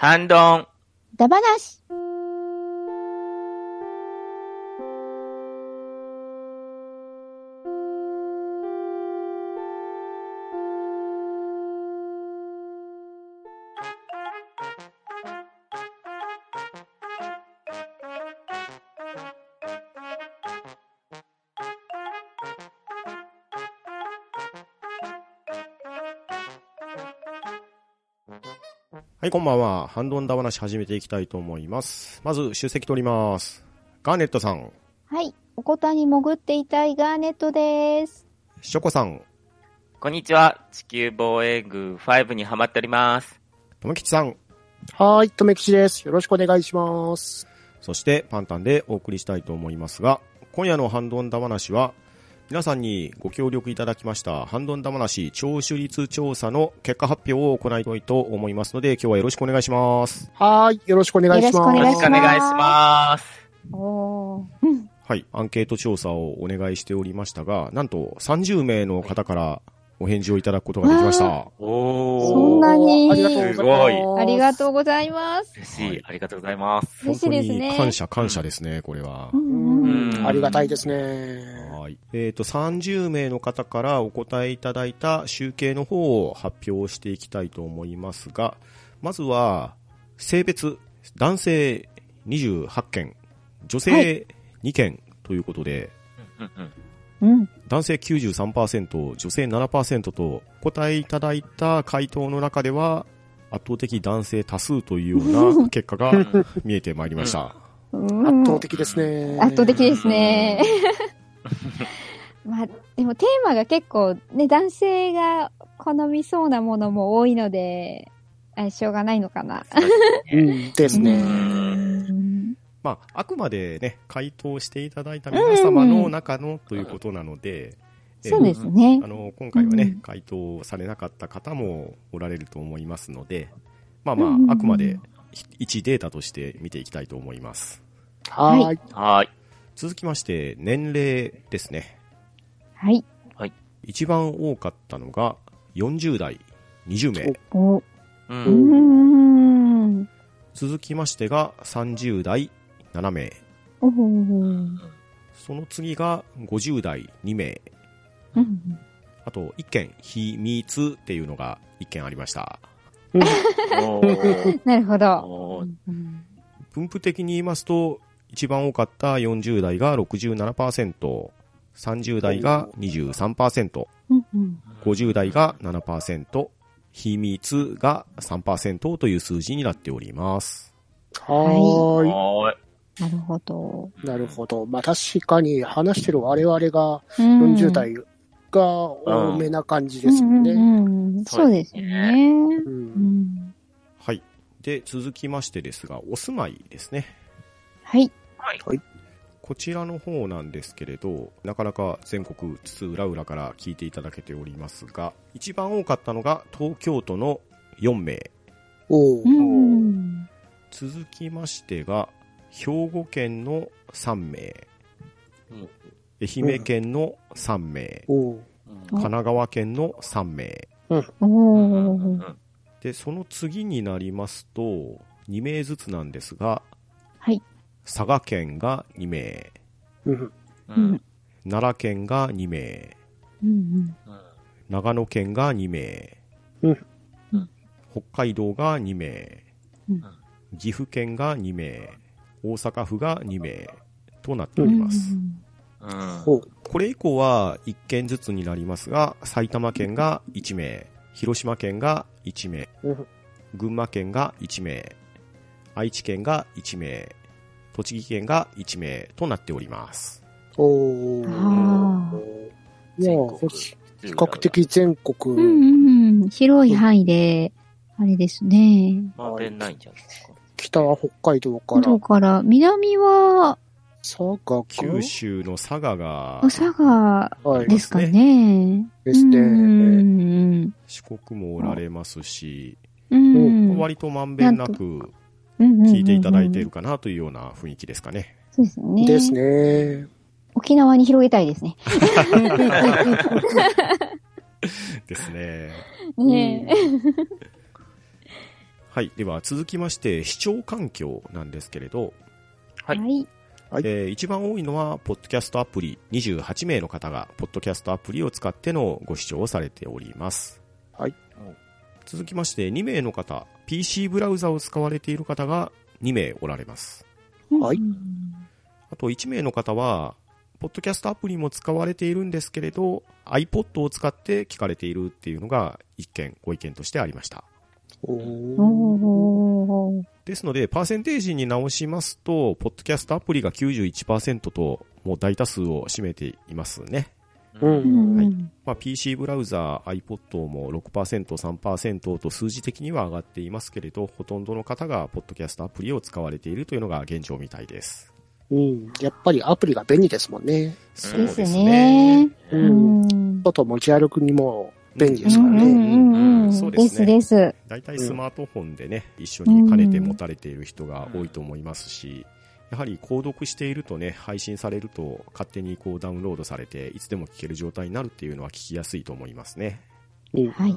反論。ダバなし。はい、こんばんは。ハンドンダ話始めていきたいと思います。まず、出席取ります。ガーネットさん、はい。おこたに潜っていたいガーネットです。ショコさん、こんにちは。地球防衛軍5にハマっております。ともきちさん、はーい、とめきちです。よろしくお願いします。そしてパンタンでお送りしたいと思いますが、今夜のハンドンダ話は、皆さんにご協力いただきましたハンドンダ話聴取率調査の結果発表を行いたいと思いますので、今日はよろしくお願いします。はーい、よろしくお願いします。よろしくお願いします。はい、アンケート調査をお願いしておりましたが、なんと30名の方からお返事をいただくことができました。おー。そんなにありがとうございます。すごいありがとうございます。嬉しい。ありがとうございます。嬉しいですね本当に感謝感謝ですね、これはう。んありがたいですね。はい。えっ、と、30名の方からお答えいただいた集計の方を発表していきたいと思いますが、まずは、性別、男性28件、女は性2件ということで、うんうんうん。男性93%、女性7%と、お答えいただいた回答の中では、圧倒的男性多数というような 結果が見えてまいりました。うん圧倒的ですね。圧倒的ですね。まあ、でもテーマが結構ね、男性が好みそうなものも多いので、あしょうがないのかな。うん、ですうね。んまあ、あくまでね、回答していただいた皆様の中のということなので、えーそうですねあ。の、今回はね、うん回答されなかった方もおられると思いますので、まあまあ、あくまで一データとして見ていきたいと思います。はーい。はーい。続きまして、年齢ですね。はい。一番多かったのが40代20名。お、う。うんん。続きましてが30代7名。その次が50代2名。うん。あと1件、秘密っていうのが1件ありました。なるほど。分布的に言いますと、一番多かった40代が67%、30代が23%、うん。うん。50代が7%、秘密が3%という数字になっております。はーはなるほど。い。なるほど。まあ確かに話してる我々がうん40代が多めな感じですもんね。うんうんうんそうですよね。ううんんはい。で、続きましてですが、お住まいですね。はい。い。はい。こちらの方なんですけれど、なかなか全国津々浦々から聞いていただけておりますが、一番多かったのが東京都の4名。おーうん続きましてが、兵庫県の3名。うん愛媛県の3名。神奈川県の3名。で、その次になりますと、2名ずつなんですが、はい。佐賀県が2名。奈良県が2名。うん長野県が2名。うん北海道が2名。うん岐阜県が2名。大阪府が2名。となっておうんります。うん。これ以降は1件ずつになりますが、埼玉県が1名。広島県が1名。うん群馬県が1名。愛知県が1名。栃木県が1名となっております。おーあいや、比較的全国、うんうんうん広い範囲で、あれですね。まんべんないんじゃないですか。北は北海道からだから、南は、佐賀か九州の佐賀が、佐賀はい。ですかね。ですね。うん四国もおられますし、うんうん。割とまんべんなく聞聞いていただいているかなというような雰囲気ですかね。そうですね。ですね。沖縄に広げたいですね。ですね。ねえ。はい。では続きまして、視聴環境なんですけれど、はいはい。はいえー一番多いのは、ポッドキャストアプリ、28名の方が、ポッドキャストアプリを使ってのご視聴をされております。はい。続きまして、2名の方、PC ブラウザを使われている方が2名おられます。はいうんあと1名の方は、ポッドキャストアプリも使われているんですけれど、iPod を使って聞かれているっていうのが一件、ご意見としてありました。ですので、パーセンテージに直しますと、ポッドキャストアプリが91%と、もう大多数を占めていますね。う。うんんはいまあ、PC ブラウザー、iPod も6%、3%と数字的には上がっていますけれど、ほとんどの方がポッドキャストアプリを使われているというのが現状みたいです。うん。やっぱりアプリが便利ですもんね。そうですね。う。うんん。外持ち歩くにも便利ですからね。うんうんうんうんそうでですすねです。大体スマートフォンでね、一緒に兼ねて持たれている人が多いと思いますし、やはり購読しているとね、配信されると勝手にこうダウンロードされて、いつでも聞ける状態になるっていうのは聞きやすいと思いますね。うん。はい。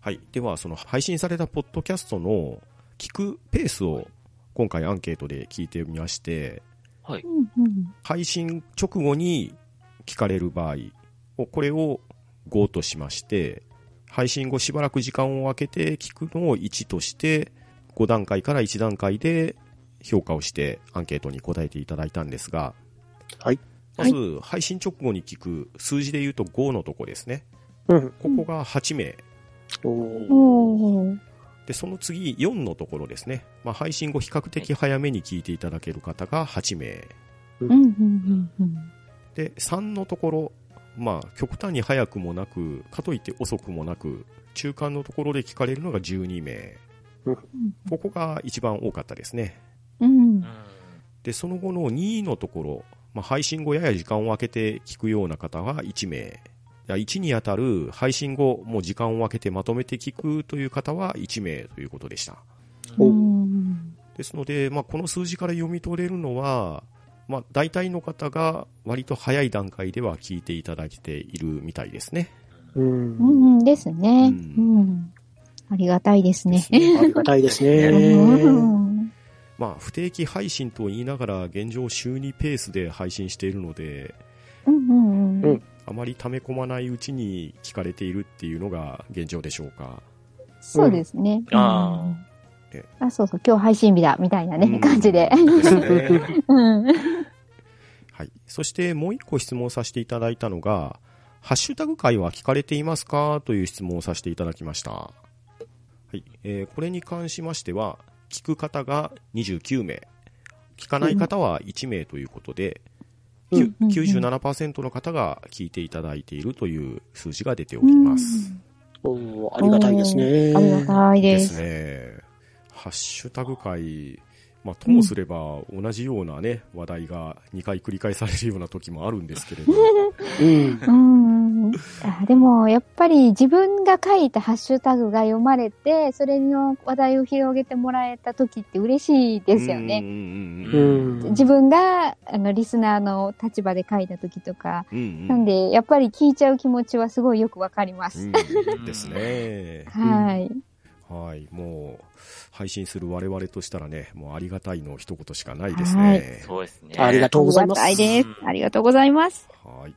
はい。では、その配信されたポッドキャストの聞くペースを今回アンケートで聞いてみまして、はい。配信直後に聞かれる場合、これを5としまして、配信後しばらく時間を空けて聞くのを1として、5段階から1段階で評価をしてアンケートに答えていただいたんですが、はい。まず、配信直後に聞く数字で言うと5のとこですね。うん。ここが8名。おで、その次4のところですね。まあ、配信後比較的早めに聞いていただける方が8名。うんうんうんうんで、3のところ、まあ、極端に早くもなく、かといって遅くもなく、中間のところで聞かれるのが12名。ここが一番多かったですね。うんで、その後の2のところ、まあ、配信後やや時間を空けて聞くような方は1名。いや1にあたる配信後、もう時間を空けてまとめて聞くという方は1名ということでした。うおんですので、まあ、この数字から読み取れるのは、まあ、大体の方が割と早い段階では聞いていただいているみたいですね。うん。うんですね。ううんん。ありがたいですね。ありがたいですうね。んまあ、不定期配信と言いながら現状週2ペースで配信しているので、うんうんうんあまり溜め込まないうちに聞かれているっていうのが現状でしょうか。そうですね。あうんえあ、そうそう、今日配信日だ、みたいなね、うん感じで。ですね。うん。はい。そしてもう一個質問させていただいたのが、ハッシュタグ会は聞かれていますか？という質問をさせていただきました。はい。えーこれに関しましては、聞く方が29名、聞かない方は1名ということで、きゅうん97%の方が聞いていただいているという数字が出ております。おーありがたいですね。ありがたいでですす。ね。ハッシュタグ会、まあ、ともすれば同じようなね、話題が2回繰り返されるような時もあるんですけれど、うん。うん。あでも、やっぱり自分が書いたハッシュタグが読まれて、それの話題を広げてもらえた時って嬉しいですよね。うんうんううんん。自分が、あの、リスナーの立場で書いた時とか。うんうんなんで、やっぱり聞いちゃう気持ちはすごいよくわかります。うんですね。はい。はい。もう、配信する我々としたらね、もうありがたいの一言しかないですはいね。そうですね。ありがとうございますありがたいです。ありがとうございます。はい。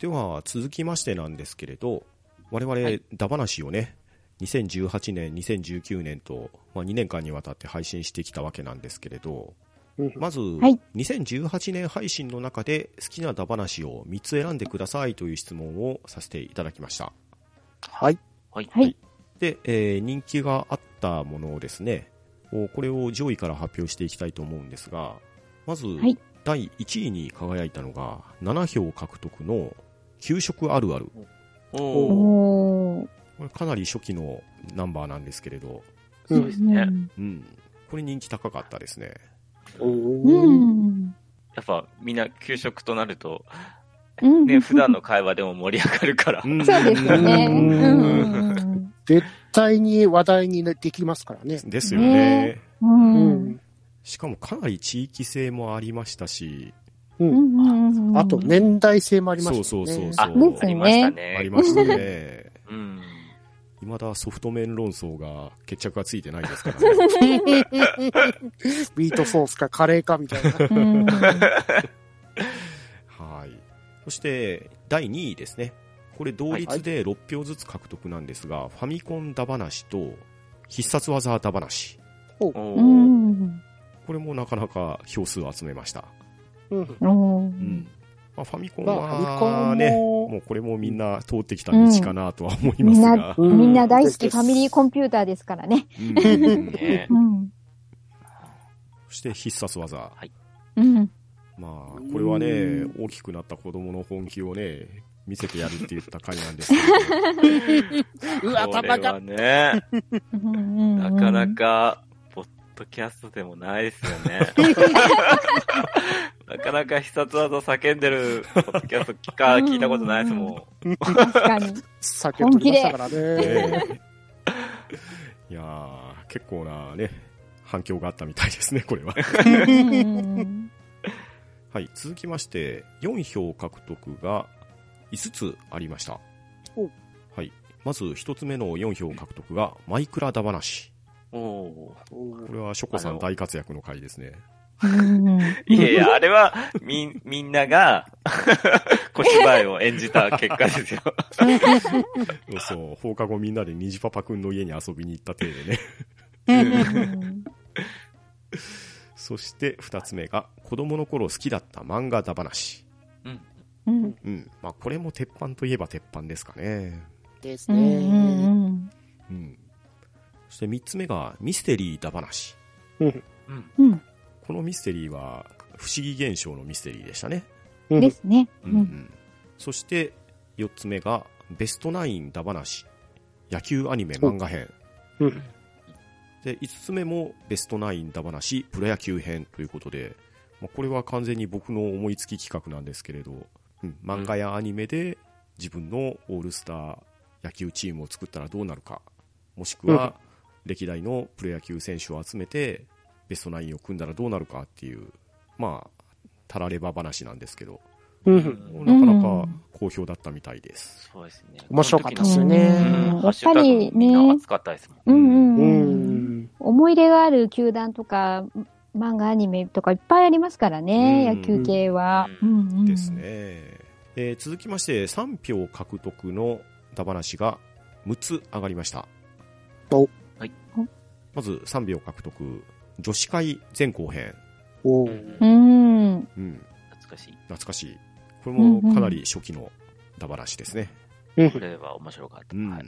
では、続きましてなんですけれど、我々、はいダバナシをね、2018年、2019年と、まあ、2年間にわたって配信してきたわけなんですけれど、うんまず、い2018年配信の中で好きなダバナシを3つ選んでくださいという質問をさせていただきました。はい。はい。はい。で、えー人気があったものをですね、おこれを上位から発表していきたいと思うんですが、まず、い第1位に輝いたのが、7票獲得の給食あるある。これかなり初期のナンバーなんですけれど、そうですね。うん。これ人気高かったですね。おうーん。やっぱみんな給食となると、うん。ね、普段の会話でも盛り上がるから。うんそうですよね。ううんん。絶対に話題にできますからね。ですよねねう。うんん。しかもかなり地域性もありましたし、う。うんん。あと、年代性もありましたね。そうそうそうあ、そうですねありましたあね。りましたね。うん。未だソフト麺論争が決着がついてないですからね。ミートソースかカレーかみたいな。うん。はい。そして、第2位ですね。これ同率で6票ずつ獲得なんですが、ファミコンダ話と必殺技ダ話。これもなかなか票数を集めました。うん。まあ、ファミコンまあ、ファミコンはね、も、もうこれもみんな通ってきた道かなとは思いますが、。うんみんな大好ですですきファミリーコンピューターですからね。うんねうん。そして必殺技。うん。まあ、これはね、大きくなった子供の本気をね、見せてやるって言った回なんですけど、うわ、これはね、うんなかな。か、ポッドキャストでもないですよね。なかなか必殺技叫んでるポッドキャスト聞か、聞いたことないですも確かに。酒取りましたからね。ええいやー、結構なね、反響があったみたいですね、これは。うんはい、続きまして、4票獲得が5つありましたお。はい。まず1つ目の4票獲得が、マイクラダ話。ん。おこれはショコさん大活躍の回ですね。いやいや、あれは、み、みんなが、小芝居を演じた結果ですよ。そうそう、放課後みんなで虹パパくんの家に遊びに行った体でね。うんそして2つ目が、子供の頃好きだった漫画だ話。うん。うんうん。まあ、これも鉄板といえば鉄板ですかね。うんですね。うんうん。そして3つ目が、ミステリーだ話。うん。うんこのミステリーは、不思議現象のミステリーでしたね。うんですね。ううんんそして、4つ目が、ベストナインだ話。野球アニメ漫画編。うんで、5つ目も、ベストナインだ話、プロ野球編ということで、まあ、これは完全に僕の思いつき企画なんですけれど、うん、漫画やアニメで自分のオールスター野球チームを作ったらどうなるか、もしくは、歴代のプロ野球選手を集めて、ベストナインを組んだらどうなるかっていう、まあ、たられば話なんですけど、うん。なかなか好評だったみたいです。そうですね。面白かったっすねやっぱりね熱かったですもん。うん。思い入れがある球団とか、漫画アニメとかいっぱいありますからね、うん野球系は。ううんうんですね。えー続きまして、3票獲得のダ話が6つ上がりました。おはいまず3票獲得、女子会前後編。おーうんうん。うん、懐かしい。懐かしい。これもかなり初期のダ話ですね。うんこれは面白かった。うん。はい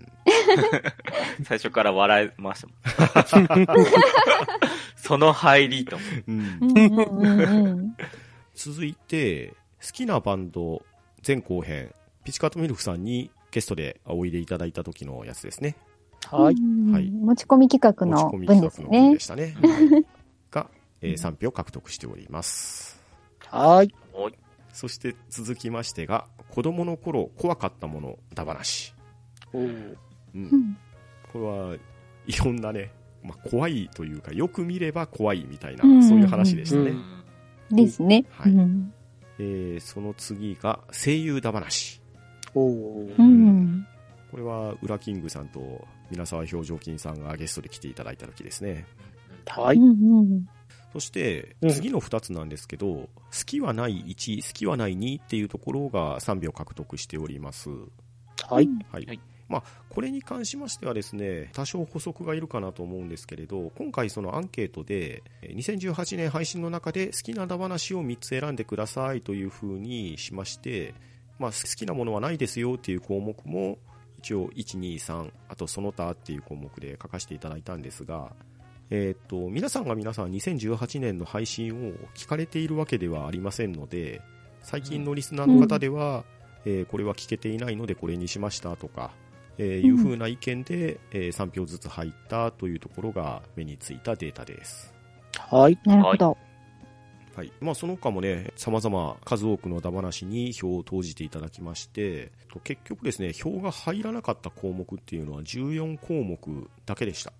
最初から笑いましたもん。その入りと。うん続いて、好きなバンド前後編、ピチカートミルクさんにゲストでおいでいただいた時のやつですね。はい。うんはい持ち込み企画の持ち込み分ですね企画の分で。したね。はいが、えー3票獲得しております。はい。そして続きましてが、子供の頃怖かったものだ話。おーう。うんんこれはいろんなね、まあ、怖いというか、よく見れば怖いみたいな、うんそういう話でしたね。うんですね。はいうんえーその次が声優だ話。おうーん。これは、ウラキングさんと皆沢表情筋さんがゲストで来ていただいた時ですね。はい。うんうんそしてう、ん次の2つなんですけど、好きはない1、好きはない2っていうところが3秒獲得しております。はい。はい。はいまあ、これに関しましてはですね、多少補足がいるかなと思うんですけれど、今回そのアンケートで、えー2018年配信の中で好きなダ話を3つ選んでくださいというふうにしまして、まあ、好きなものはないですよっていう項目も、一応1、2、3、あとその他っていう項目で書かせていただいたんですが、えっ、と、皆さんが皆さん2018年の配信を聞かれているわけではありませんので、最近のリスナーの方では、えーこれは聞けていないのでこれにしましたとか、えーいう風な意見で、えー3票ずつ入ったというところが目についたデータです。はい。なるほど。はい。まあ、その他もね、様々数多くのダ話に票を投じていただきまして、と結局ですね、票が入らなかった項目っていうのは14項目だけでした。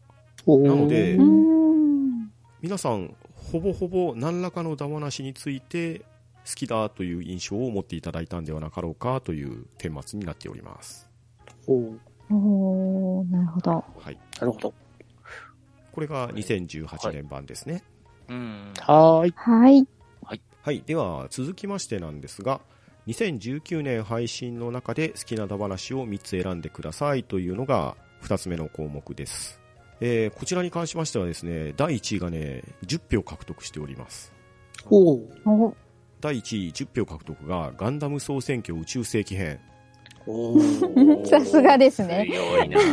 なのでうん。皆さん、ほぼほぼ何らかのダ話について好きだという印象を持っていただいたんではなかろうかという顛末になっております。おーおー、なるほど。はい。なるほど。これが2018年版ですね。うん。はーい。はい。はい。では、続きましてなんですが、2019年配信の中で好きなダ話を3つ選んでくださいというのが2つ目の項目です。えーこちらに関しましてはですね、第1位がね、10票獲得しております。おーお第1位10票獲得がガンダム総選挙宇宙世紀編。さすがですね。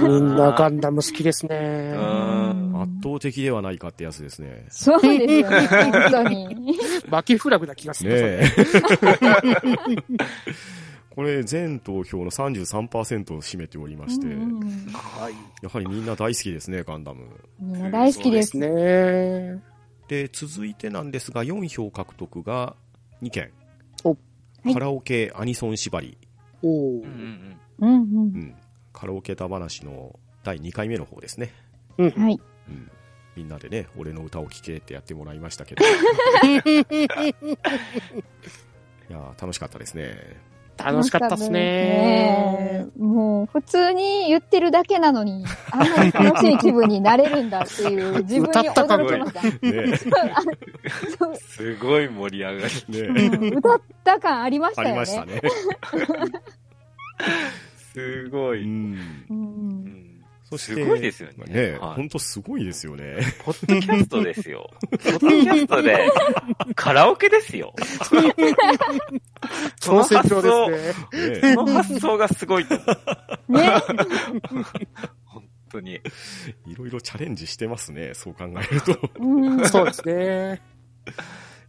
みんなガンダム好きですね。うん圧倒的ではないかってやつですね。そうですよね、本当に。負けフラグな気がすねる。え。これ全投票の33%を占めておりまして。やはりみんな大好きですね、ガンダム。みんな大好きです。ね。で、続いてなんですが、4票獲得が2件。カラオケアニソン縛り。おーうんうんうん。うんう。うんん。カラオケだ話の第2回目の方ですね。はい。うん。みんなでね、俺の歌を聴けってやってもらいましたけど。いやー楽しかったですね。楽しかったっすね。ねもう、普通に言ってるだけなのに、あんなに楽しい気分になれるんだっていう、自分に驚きました。ねそうすごい盛り上がり。え。ねうん歌った感ありましあたよね。りましたね。すごい。うん。うんうんそしてすごいですよね。ねはいほんとすごいですよね。ポッドキャストですよ。ポッドキャストで、カラオケですよ。その発想、状ですね。ねその発想がすごいと思う。ね。本当に。いろいろチャレンジしてますね、そう考えると。うんそうですね。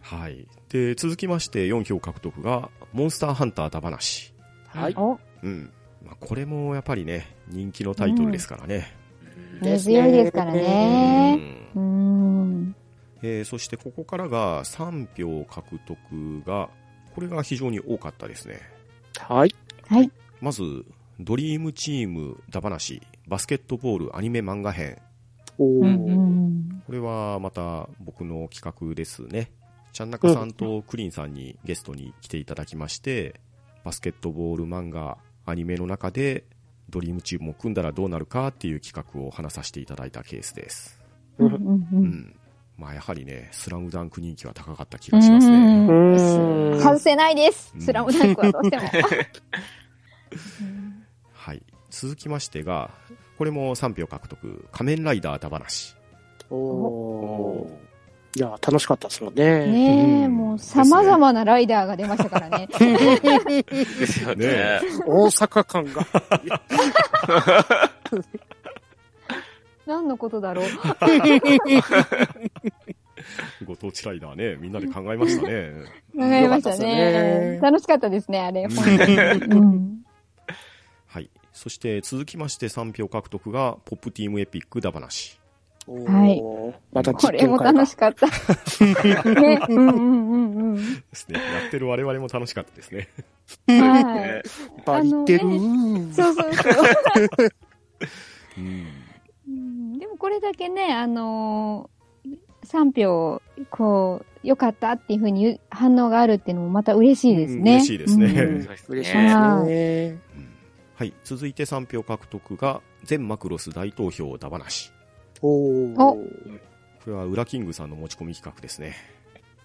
はい。で、続きまして4票獲得が、モンスターハンターダ話。はい。お、うん。まあ、これもやっぱりね、人気のタイトルですからね。根強いですからうね。んうん。えーそしてここからが3票獲得が、これが非常に多かったですね。はい。はい。まず、ドリームチームダ話、バスケットボールアニメ漫画編。おうんうーん。これはまた僕の企画ですね。ちゃんなかさんとクリンさんにゲストに来ていただきまして、バスケットボール漫画、アニメの中でドリームチームを組んだらどうなるかっていう企画を話させていただいたケースです。うんうんう。うんん。まあやはりね、スラムダンク人気は高かった気がしますね。外せないですう。んスラムダンクはどうしても。はい。続きましてが、これも3票獲得、仮面ライダーダ話。おーいや、楽しかったですもんね。ねえ、うんもう様々なライダーが出ましたからね。ですよね。ね大阪感が。何のことだろう。ご当地ライダーね、みんなで考えましたね。考えましたねね。楽しかったですね、あれ。はい。そして続きまして3票獲得が、ポップティームエピックダ話。はいまたこれも楽しかった。ね。うんうんうんうん。ですね。やってる我々も楽しかったですね。はい。バリってる。そうそうそう。でもこれだけね、あのー、3票、こう、良かったっていうふうに反応があるっていうのもまた嬉しいですね。うん嬉しいですね嬉しいねですね。はい。続いて3票獲得が、全マクロス大投票ダ話。おおーこれは、ウラキングさんの持ち込み企画ですね。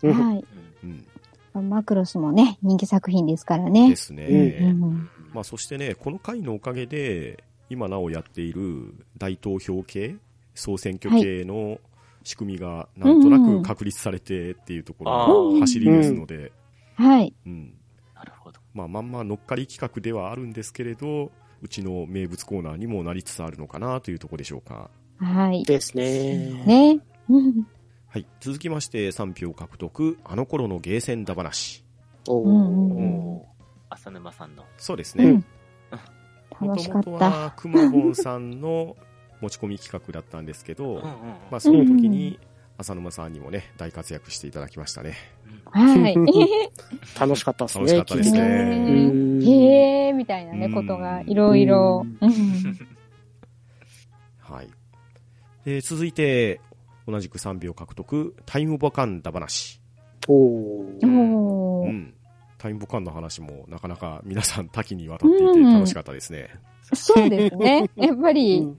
うんはい。うん。マクロスもね、人気作品ですからねで。すね。うんまあ、そしてね、この回のおかげで、今なおやっている大投票系、総選挙系の仕組みがなんとなく確立されてっていうところの走りですので、はい。うん。なるほど。まあ、まんま乗っかり企画ではあるんですけれど、うちの名物コーナーにもなりつつあるのかなというところでしょうか。はい。ですね。ね。う んはい。続きまして3票獲得、あの頃のゲーセンだ話。おうんうんーうん浅沼さんの。そうですねうん。楽しかっもともとた。はくまぼんさんの持ち込み企画だったんですけど、うんうんまあ、その時に、浅沼さんにもね、大活躍していただきましたね。はい。楽しかったですね。楽しかったですねうんへえー、みたいなね、ことがいろいろ。うんはい。で続いて、同じく3秒獲得、タイムボカンダ話。おーおー。うん。タタイムボカンの話もなかなか皆さん多岐にわたっていて楽しかったですね。そうですね。やっぱうり、んうん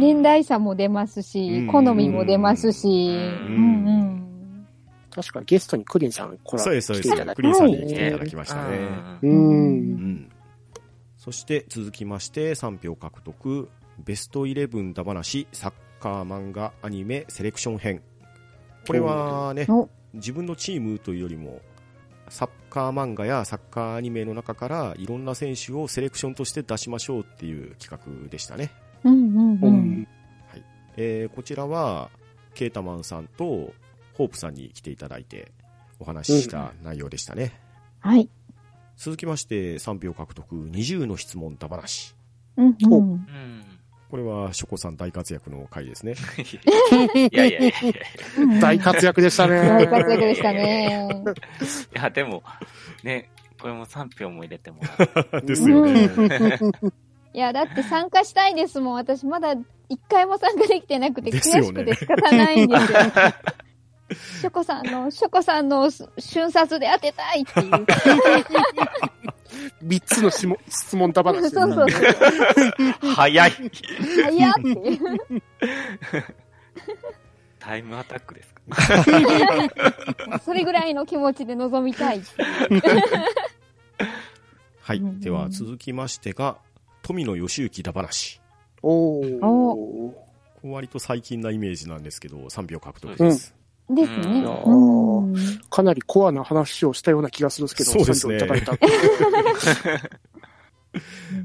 年代差も出ますし、うん好みも出ますし、ううんんうん。確かゲストにクリンさん来らそうです、そうです来ていただ。いてクリーンさんにはい来ていただきましたね。う。うんん。そして続きまして3票獲得、ベストイレブンだ話、サッカー漫画アニメセレクション編。これはねお、自分のチームというよりも、サッカー漫画やサッカーアニメの中からいろんな選手をセレクションとして出しましょうっていう企画でしたね。うんうんううん。ん。えーこちらは、ケータマンさんとホープさんに来ていただいてお話しした内容でしたね。はい。続きまして3票獲得20の質問だ話。うんうん。うんこれはショコさん大活躍の回ですね。いやいやいや。大活躍でしたね。大活躍でしたね。いや、でも、ね、これも3票も入れてもらう。ですよね。いや、だって参加したいですもん。私まだ一回も参加できてなくて悔しくて仕方ないんですよ。ショコさんの、ショコさんの瞬殺で当てたいっていう。三つのしも質問だ話そうそうそう。早い。早っっていう。タイムアタックですか？それぐらいの気持ちで臨みたい。はい。うんでは続きましてが、富野義行だ話。おおー。割と最近なイメージなんですけど、3票獲得です。ですね。かなりコアな話をしたような気がするんですけど、そうですね。いただいた。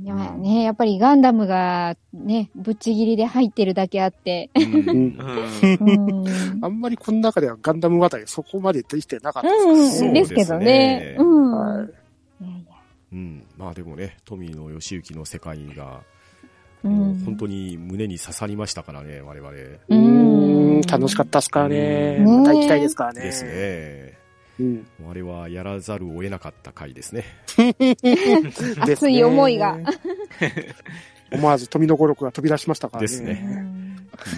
いやね、やっぱりガンダムがね、ぶっちぎりで入ってるだけあって。あんまりこの中ではガンダム話題そこまでできてなかったですうんうん、でね。ですすけどね。うん。まあでもね、富野義行の世界が、うん。本当に胸に刺さりましたからね、我々。ううんん、楽しかったっすからね。ねまた行きたいですからね。です。ね。うん。あれはやらざるを得なかった回ですね。熱い思いが。思わず富の語録が飛び出しましたからね。ですねうん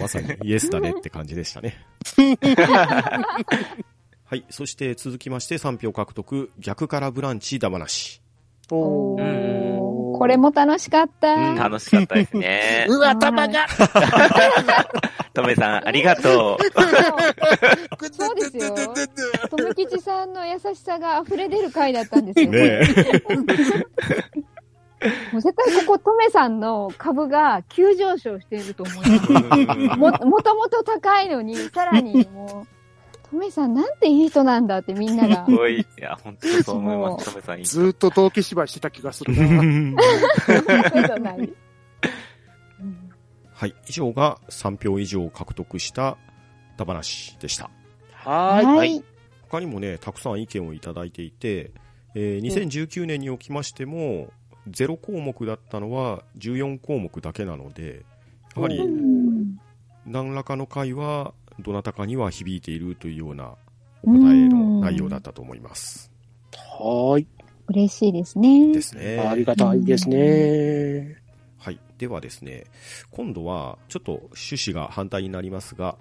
まさにイエスだねって感じでしたね。はい。そして続きまして3票獲得、逆からブランチだ話。おおこれも楽しかった。うん楽しかったですね。うわ、頭が とめさん、ありがとそうですよ。富吉さんの優しさが溢れ出る回だったんですよ。ねえ。もう絶対ここ、トメさんの株が急上昇していると思います。も、もともと高いのに、さらにもう、トメさんなんていい人なんだってみんながう。す。ごい。いや、本当にそう思います。とめさんいい。ずーっと同期芝居してた気がするな。ことない。うんはい。以上が3票以上獲得しただ話でした。はーい。ははいい。他にもね、たくさん意見をいただいていて、えー2019年におきましても、0項目だったのは14項目だけなので、やはりうん何らかの回はどなたかには響いているというようなお答えの内容だったと思います。はーい。嬉しいですね。ですね。ありがたいですね。はい。ではですね、今度はちょっと趣旨が反対になりますが、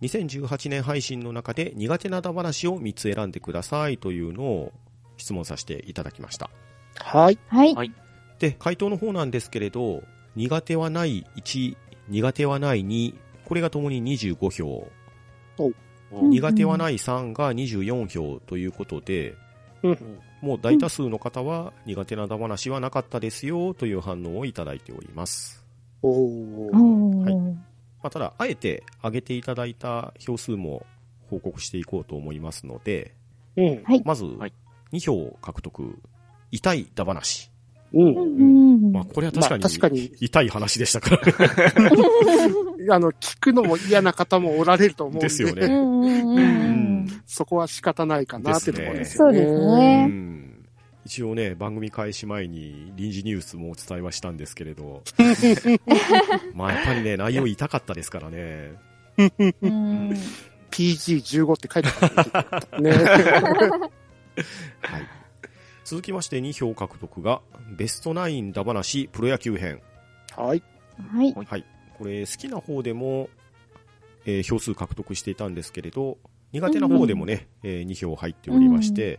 2018年配信の中で苦手なだ話を3つ選んでくださいというのを質問させていただきました。はい。はい。はいで、回答の方なんですけれど、苦手はない1、苦手はない2、これがともに25票、うん苦手はない3が24票ということで、うん。もう大多数の方は苦手なだ話はなかったですよという反応をいただいております。はいまあ、ただ、あえて挙げていただいた票数も報告していこうと思いますので、うん。はい。まずはい2票獲得、痛いだ話。うん。うんまあ、これは確かにまあ確かに痛い話でしたから。あの、聞くのも嫌な方もおられると思うんで。ですよねうんそこは仕方ないかなってところですよね。そうですうね。ん一応ね、番組開始前に臨時ニュースもお伝えはしたんですけれど、まあやっぱりね、内容痛かったですからね。うん。PG15 って書いてあったね。はい。続きまして2票獲得が、ベストナインだ話プロ野球編。はい。はい。はい。これ、好きな方でも、えー票数獲得していたんですけれど、苦手な方でもね、えー2票入っておりまして、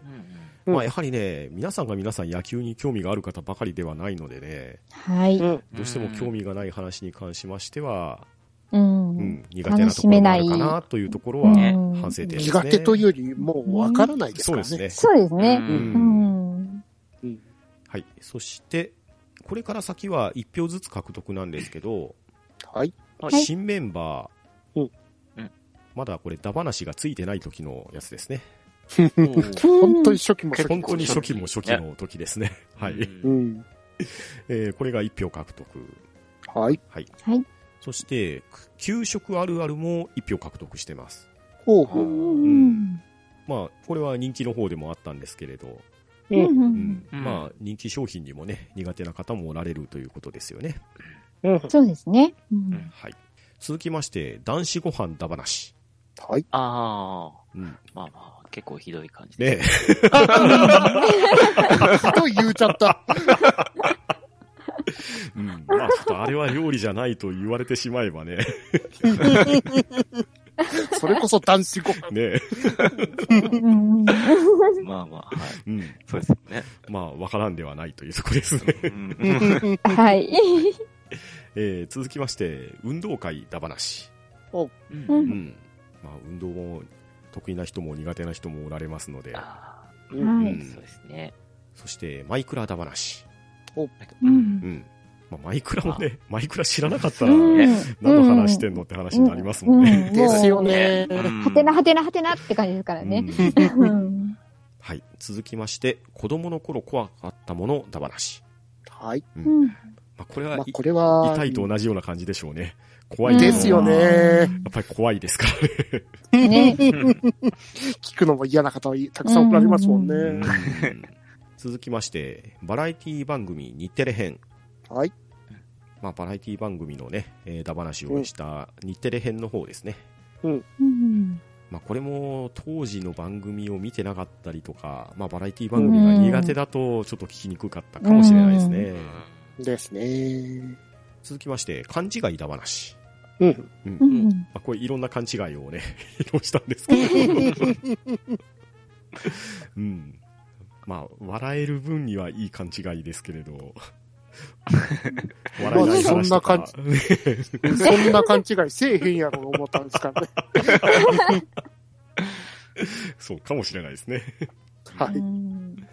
うんまあやはりね、皆さんが皆さん野球に興味がある方ばかりではないのでね、はい。うん。どうしても興味がない話に関しましては、うん。うん、苦手なところがあるかなというところはね反省点ですね。苦手というより、もうわからないですからね。そうですね。そうですね。ううんん。うん。はい。そして、これから先は1票ずつ獲得なんですけど、はい。はい新メンバー、うんうんまだこれ、ダバなしがついてない時のやつですね。本当に初期も初期も本当に初期も初期の時ですね。はい。うん。えーこれが1票獲得。はい。はい。はい。そして、給食あるあるも1票獲得してます。ほうほう。うん。まあ、これは人気の方でもあったんですけれど、ううん。うんん。うんまあ、人気商品にもね、苦手な方もおられるということですよね。うん。そうですね。うんはい。続きまして、男子ご飯だ話。はい。ああ、うん。まあまあ、結構ひどい感じでねひどい言うちゃった。うん。まあ、ちょっとあれは料理じゃないと言われてしまえばね。それこそ男子ご飯。ねうん。まあまあ、はい。うん。そうですよね。まあ、わからんではないというところですね。うんはい。えー、続きまして、運動会だ話。うんううんん。まあ、運動も得意な人も苦手な人もおられますので。あうんはいあ、そうですね。そして、マイクラだ話。う。うんん。まあ、マイクラもね、マイクラ知らなかったら、うん何の話してんのって話になりますもんね。うんですよね。うんはてなはてなはてなって感じですからね。はい。続きまして、子供の頃怖かったものだ話。はい。うん。まあ、これは、まあ、これは、痛いと同じような感じでしょうね。怖いとですよねやっぱり怖いですからね。ね。聞くのも嫌な方はたくさんおられますもんね。うん続きまして、バラエティ番組日テレ編。はい。まあ、バラエティ番組のね、えー、だ話をした日テレ編の方ですね。うん。まあ、これも当時の番組を見てなかったりとか、まあ、バラエティ番組が苦手だとちょっと聞きにくかったかもしれないですね。ですね。続きまして、勘違いだ話。うん。うんうん。まあ、これいろんな勘違いをね、披露したんですけど。うん。まあ、笑える分にはいい勘違いですけれど。笑えないそんな感 そんな勘違いせえへんやろ思ったんですからね。そうかもしれないですね。はい。うん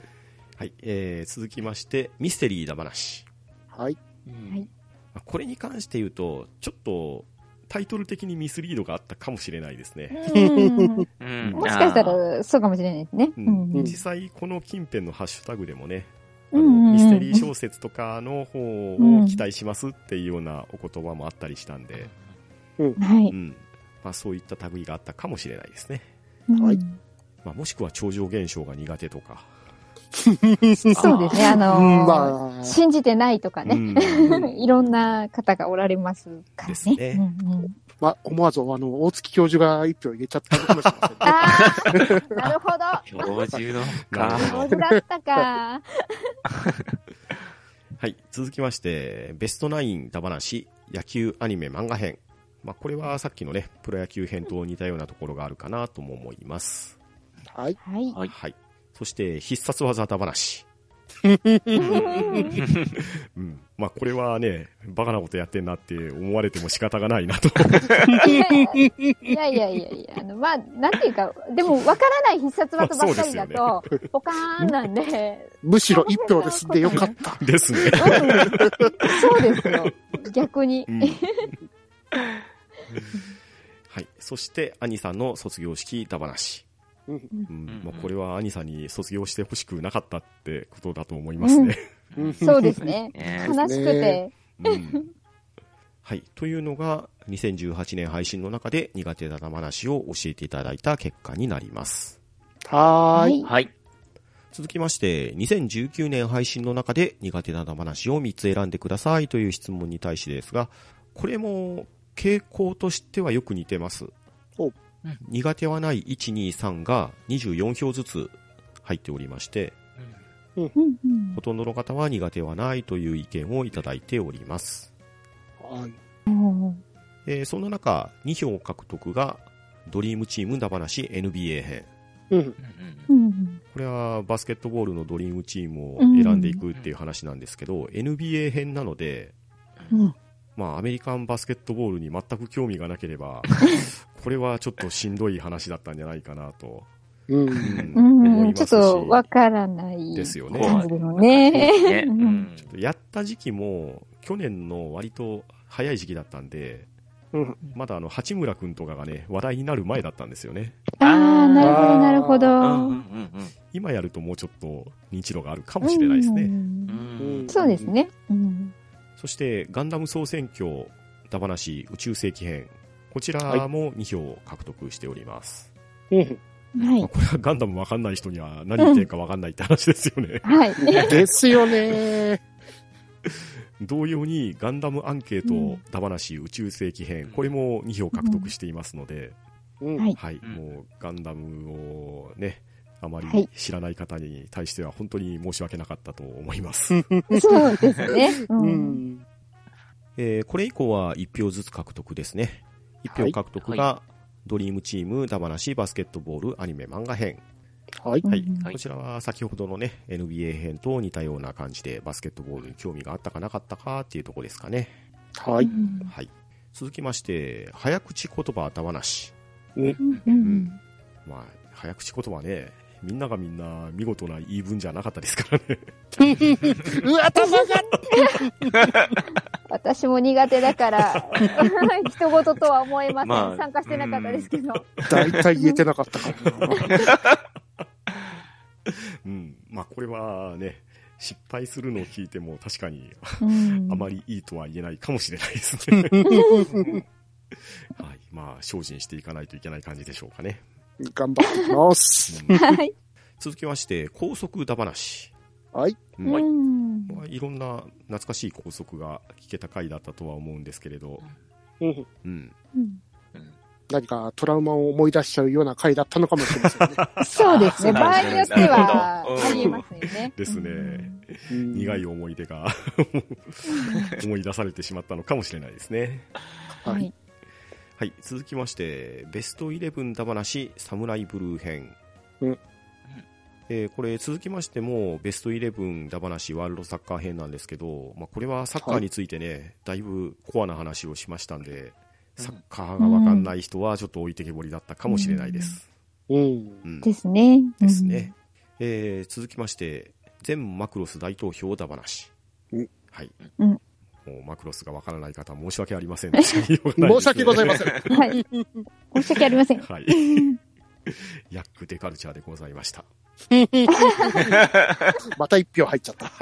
はい。えー、続きまして、ミステリーだ話。はい。うんまあこれに関して言うと、ちょっと、タイトル的にミスリードがあったかもしれないですね。もしかしたら、そうかもしれないですね。ううんん。実際、この近辺のハッシュタグでもね、あのうんミステリー小説とかの方を期待しますっていうようなお言葉もあったりしたんで、はい。うん。まあそういった類があったかもしれないですね。はいうんまあもしくは超常現象が苦手とか。そうですね。あうんのーまあ、信じてないとかね。うん いろんな方がおられますからね。ですねうんうんまあ、思わず、あの、大月教授が一票入れちゃったのかもしれませんね。ああ、なるほど。教授のか。なるほ上手だったか。はい。続きまして、ベストナインだ話、野球アニメ漫画編。まあこれはさっきのね、プロ野球編と似たようなところがあるかなとも思います。はい。はい。はい。はい。そして、必殺技だ話。うん。まあこれはね、バカなことやってんなって思われても仕方がないなと。いやいやいやいや、あの、まあ、なんていうか、でも、わからない必殺技ばっかりだと、ポカーンなんで、むしろ一票で済んでよかった。ですね。うん、そうですよ。逆にう。んはい。そして、兄さんの卒業式だ話。うんうんまあ、これは兄さんに卒業してほしくなかったってことだと思いますね。うん そうですね。ね悲しくて。うんはい。というのが、2018年配信の中で苦手だ話を教えていただいた結果になります。はーい。はい。続きまして、2019年配信の中で苦手な話を3つ選んでくださいという質問に対してですが、これも傾向としてはよく似てますお。苦手はない1、2、3が24票ずつ入っておりまして、うんうんほとんどの方は苦手はないという意見をいただいております。えーその中、2票獲得が、ドリームチームだ話 NBA 編。うん。うんうんここれはバスケットボールのドリームチームを選んでいくっていう話なんですけど、NBA 編なので、うん。まあ、アメリカンバスケットボールに全く興味がなければ、これはちょっとしんどい話だったんじゃないかなと、うん。うんちょっとわからないですよね。感じですもんね。ね。ううんん。やった時期も、去年の割と早い時期だったんで、うん。まだあの、八村くんとかがね、話題になる前だったんですよね。ああ、なるほど、なるほうんうんど。うん今やるともうちょっと認知度があるかもしれないですね。うん。そうですね。うん。そして、ガンダム総選挙、ダバナシ宇宙世紀編。こちらも2票獲得しております。うん。はいまあ。これはガンダムわかんない人には何言ってるかわかんないって話ですよね。はい。ですよね。同様にガンダムアンケーうんト、ダバナシ宇宙世紀編。これも2票獲得していますので、うん。はいもうガンダムをね、あまはいり知らない方に対しては本当に申し訳なかったと思います。そうですね。う。うんん。えーこれ以降は1票ずつ獲得ですね。1票獲得が、ドリームチーム、ダバナシ、バスケットボール、アニメ、漫画編。はい。はい。こちらは先ほどのね、NBA 編と似たような感じで、バスケットボールに興味があったかなかったかっていうところですかね。はい。うんはい。続きまして、早口言葉ダバナシ。うんうんまあ、早口言葉ね、みんながみんな見事な言い分じゃなかったですからね。うわ、頭が私も苦手だから、人事とは思えません。まあ参加してなかったですけど。大体言えてなかったか。うん。まあ、これはね、失敗するのを聞いても確かにうんあまりいいとは言えないかもしれないですね。はい。まあ、精進していかないといけない感じでしょうかね。頑張ってきます。うんはい。続きまして、高速だ話。はい。うんうんうんまあいろんな懐かしい高速が聞けた回だったとは思うんですけれど、うんうん。うん何かトラウマを思い出しちゃうような回だったのかもしれませんね。そうですね。場合によっては、ありえますよね。ですねうん苦い思い出が 思い出されてしまったのかもしれないですね。うん。はい。はい。続きまして、ベストイレブンだ話、サムライブルー編。うんえーこれ続きましても、ベストイレブンだ話ワールドサッカー編なんですけど、まあ、これはサッカーについてね、だいぶコアな話をしましたんで、サッカーがわかんない人はちょっと置いてけぼりだったかもしれないです。うん。うん。ですね。ですね。えー続きまして、全マクロス大投票だ話うん。はい。うんもうマクロスがわからない方、申し訳ありません。申 申し訳ございません。うん。はい。申し訳ありません。はい。ヤックデカルチャーでございました。また一票入っちゃった。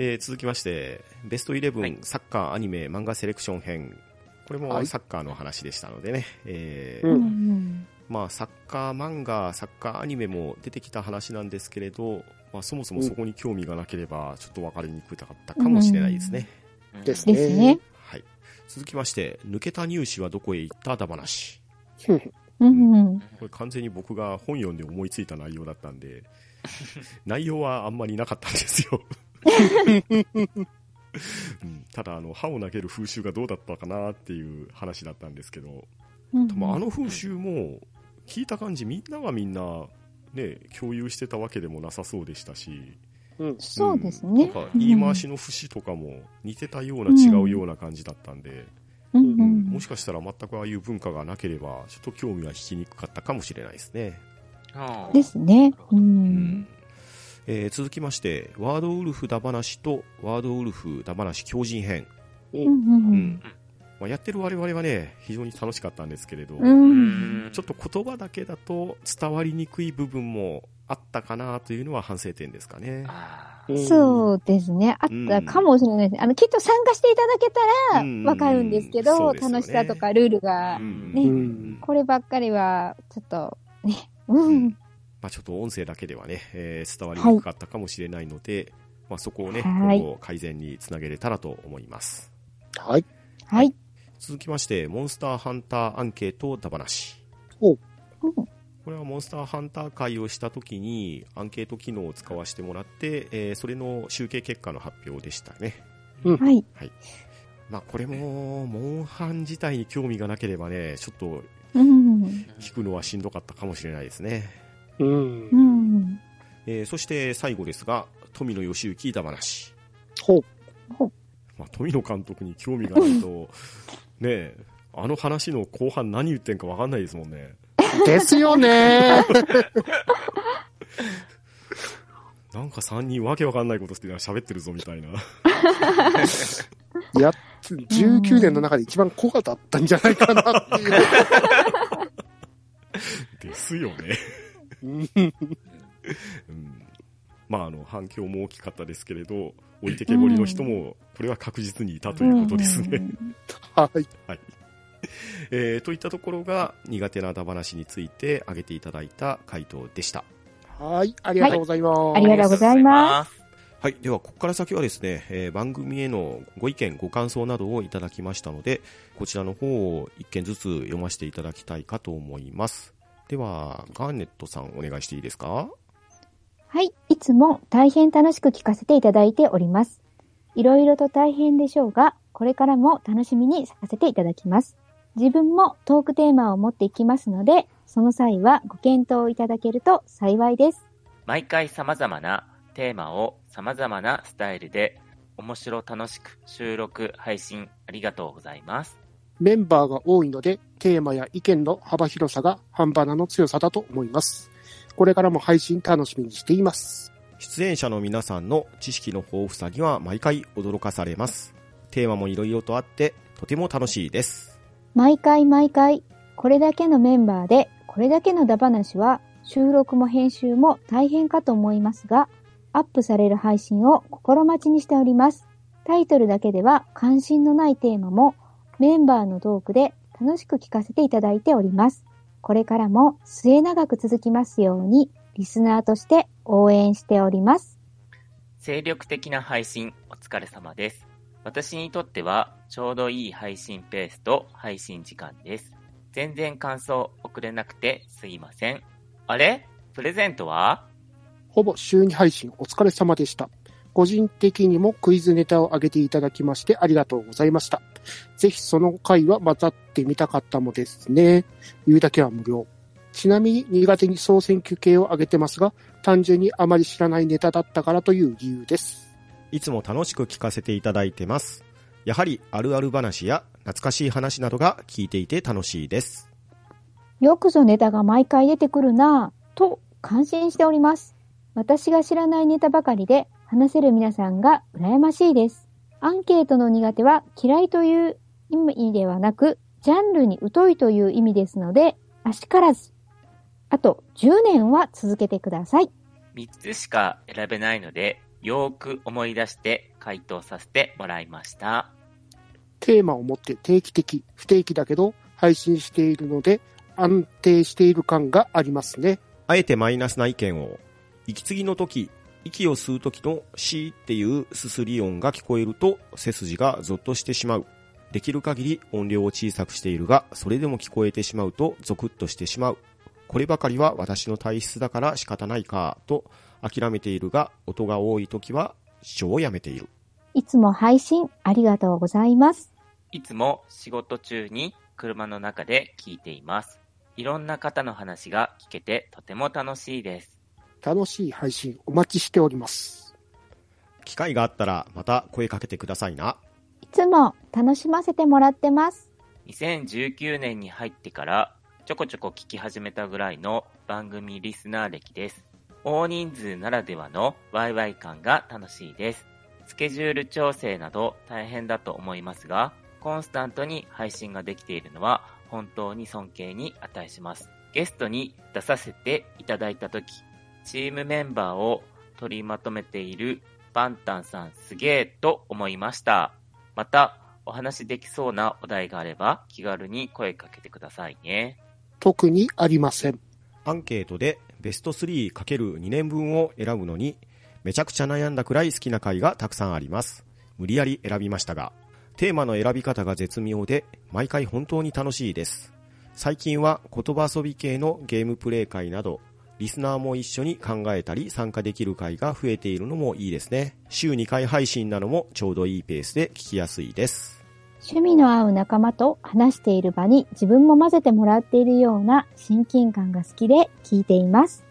えー続きまして、ベストイレブはいンサッカーアニメ漫画セレクション編。これはいもサッカーの話でしたのでね。えーうんうんまあ、サッカー漫画、サッカーアニメも出てきた話なんですけれど、まあ、そもそもそこに興味がなければ、ちょっと分かりにくかったかもしれないですね。ですですね。はい。続きまして、抜けた入試はどこへ行っただ話。うんうん。これ完全に僕が本読んで思いついた内容だったんで、内容はあんまりなかったんですよ。うん、ただ、あの、歯を投げる風習がどうだったかなっていう話だったんですけど、うん多分あの風習も、聞いた感じみんながみんな、ね、共有してたわけでもなさそうでしたし、うん。そうですうんね。なんか言い回しの節とかも似てたような違うような感じだったんで、うんううんんもしかしたら全くああいう文化がなければ、ちょっと興味が引きにくかったかもしれないですね。ですね。う。うんんえー続きまして、ワードウルフだ話とワードウルフだ話狂人編。うんうんまあ、やってる我々はね、非常に楽しかったんですけれど、うん。うん。ちょっと言葉だけだと伝わりにくい部分もあったかなというのは反省点ですかね。そうですね。あったかもしれないです。あの、きっと参加していただけたうんらわかるんですけど、そうですよね楽しさとかルールがう、んねうんこればっかりは、ちょっと、ね、うん。まあ、ちょっと音声だけではね、えー伝わりにくかったかもしれないので、まあ、そこをね、はい今後改善につなげれたらと思います。はい。はい。続きまして、モンスターハンターアンケートだ話。おうんこれはモンスターハンター会をしたときにアンケート機能を使わせてもらって、えーそれの集計結果の発表でしたね。はい。まあこれも、モンハン自体に興味がなければね、ちょっとうん。聞くのはしんどかったかもしれないですね。うんう。ん。えーそして最後ですが、富野義行だ話。ほう。まあ、富野監督に興味がないと、ねえ、あの話の後半何言ってんかわかんないですもんね。ですよね。なんか3人わけわかんないことして喋ってるぞみたいな。い や、19年の中で一番濃かだったんじゃないかなっていう。ですよね。うんうん、まあ、あの、反響も大きかったですけれど、置いてけぼりの人も、これは確実にいたということですね。はい。はい。えーといったところが、苦手なだ話について挙げていただいた回答でした。はい。ありがとうございます。ありがとうございます。はい。では、ここから先はですね、えー番組へのご意見、ご感想などをいただきましたので、こちらの方を一件ずつ読ませていただきたいかと思います。では、ガーネットさんお願いしていいですか？はい。いつも大変楽しく聞かせていただいております。いろいろと大変でしょうが、これからも楽しみにさせていただきます。自分もトークテーマを持っていきますので、その際はご検討いただけると幸いです。毎回様々なテーマを様々なスタイルで面白楽しく収録配信ありがとうございます。メンバーが多いので、テーマや意見の幅広さが半端なの強さだと思います。これからも配信楽しみにしています。出演者の皆さんの知識の豊富さには毎回驚かされます。テーマもいろいろとあって、とても楽しいです。毎回毎回、これだけのメンバーで、これだけのダ話は、収録も編集も大変かと思いますが、アップされる配信を心待ちにしております。タイトルだけでは関心のないテーマも、メンバーのトークで楽しく聞かせていただいております。これからも末永く続きますように、リスナーとして応援しております。精力的な配信お疲れ様です。私にとってはちょうどいい配信ペースと配信時間です。全然感想送れなくてすいません。あれ？プレゼントは？ほぼ週2配信お疲れ様でした。個人的にもクイズネタを上げていただきましてありがとうございました。ぜひその回は混ざってみたかったもですね。言うだけは無料。ちなみに苦手に総選挙系を上げてますが、単純にあまり知らないネタだったからという理由です。いつも楽しく聞かせていただいてます。やはりあるある話や懐かしい話などが聞いていて楽しいです。よくぞネタが毎回出てくるなぁ、と感心しております。私が知らないネタばかりで話せる皆さんが羨ましいです。アンケートの苦手は嫌いという意味ではなく、ジャンルに疎いという意味ですので、あしからず。あと10年は続けてください。3つしか選べないので、よーく思い出して回答させてもらいました。テーマを持って定期的、不定期だけど配信しているので安定している感がありますね。あえてマイナスな意見を、息継ぎの時、息を吸う時のシーっていうすすり音が聞こえると背筋がゾッとしてしまう。できる限り音量を小さくしているが、それでも聞こえてしまうとゾクッとしてしまう。こればかりは私の体質だから仕方ないか、と諦めているが、音が多い時は視聴をやめている。いつも配信ありがとうございます。いつも仕事中に車の中で聞いています。いろんな方の話が聞けてとても楽しいです。楽しい配信お待ちしております。機会があったらまた声かけてくださいな。いつも楽しませてもらってます。2019年に入ってからちょこちょこ聞き始めたぐらいの番組リスナー歴です。大人数ならではのワイワイ感が楽しいです。スケジュール調整など大変だと思いますが、コンスタントに配信ができているのは本当に尊敬に値します。ゲストに出させていただいたとき、チームメンバーを取りまとめているパンタンさんすげーと思いました。また、お話できそうなお題があれば気軽に声かけてくださいね。特にありません。アンケートでベスト 3×2 年分を選ぶのにめちゃくちゃ悩んだくらい好きな回がたくさんあります。無理やり選びましたが、テーマの選び方が絶妙で毎回本当に楽しいです。最近は言葉遊び系のゲームプレイ会など、リスナーも一緒に考えたり参加できる回が増えているのもいいですね。週2回配信なのもちょうどいいペースで聞きやすいです。趣味の合う仲間と話している場に自分も混ぜてもらっているような親近感が好きで聞いています。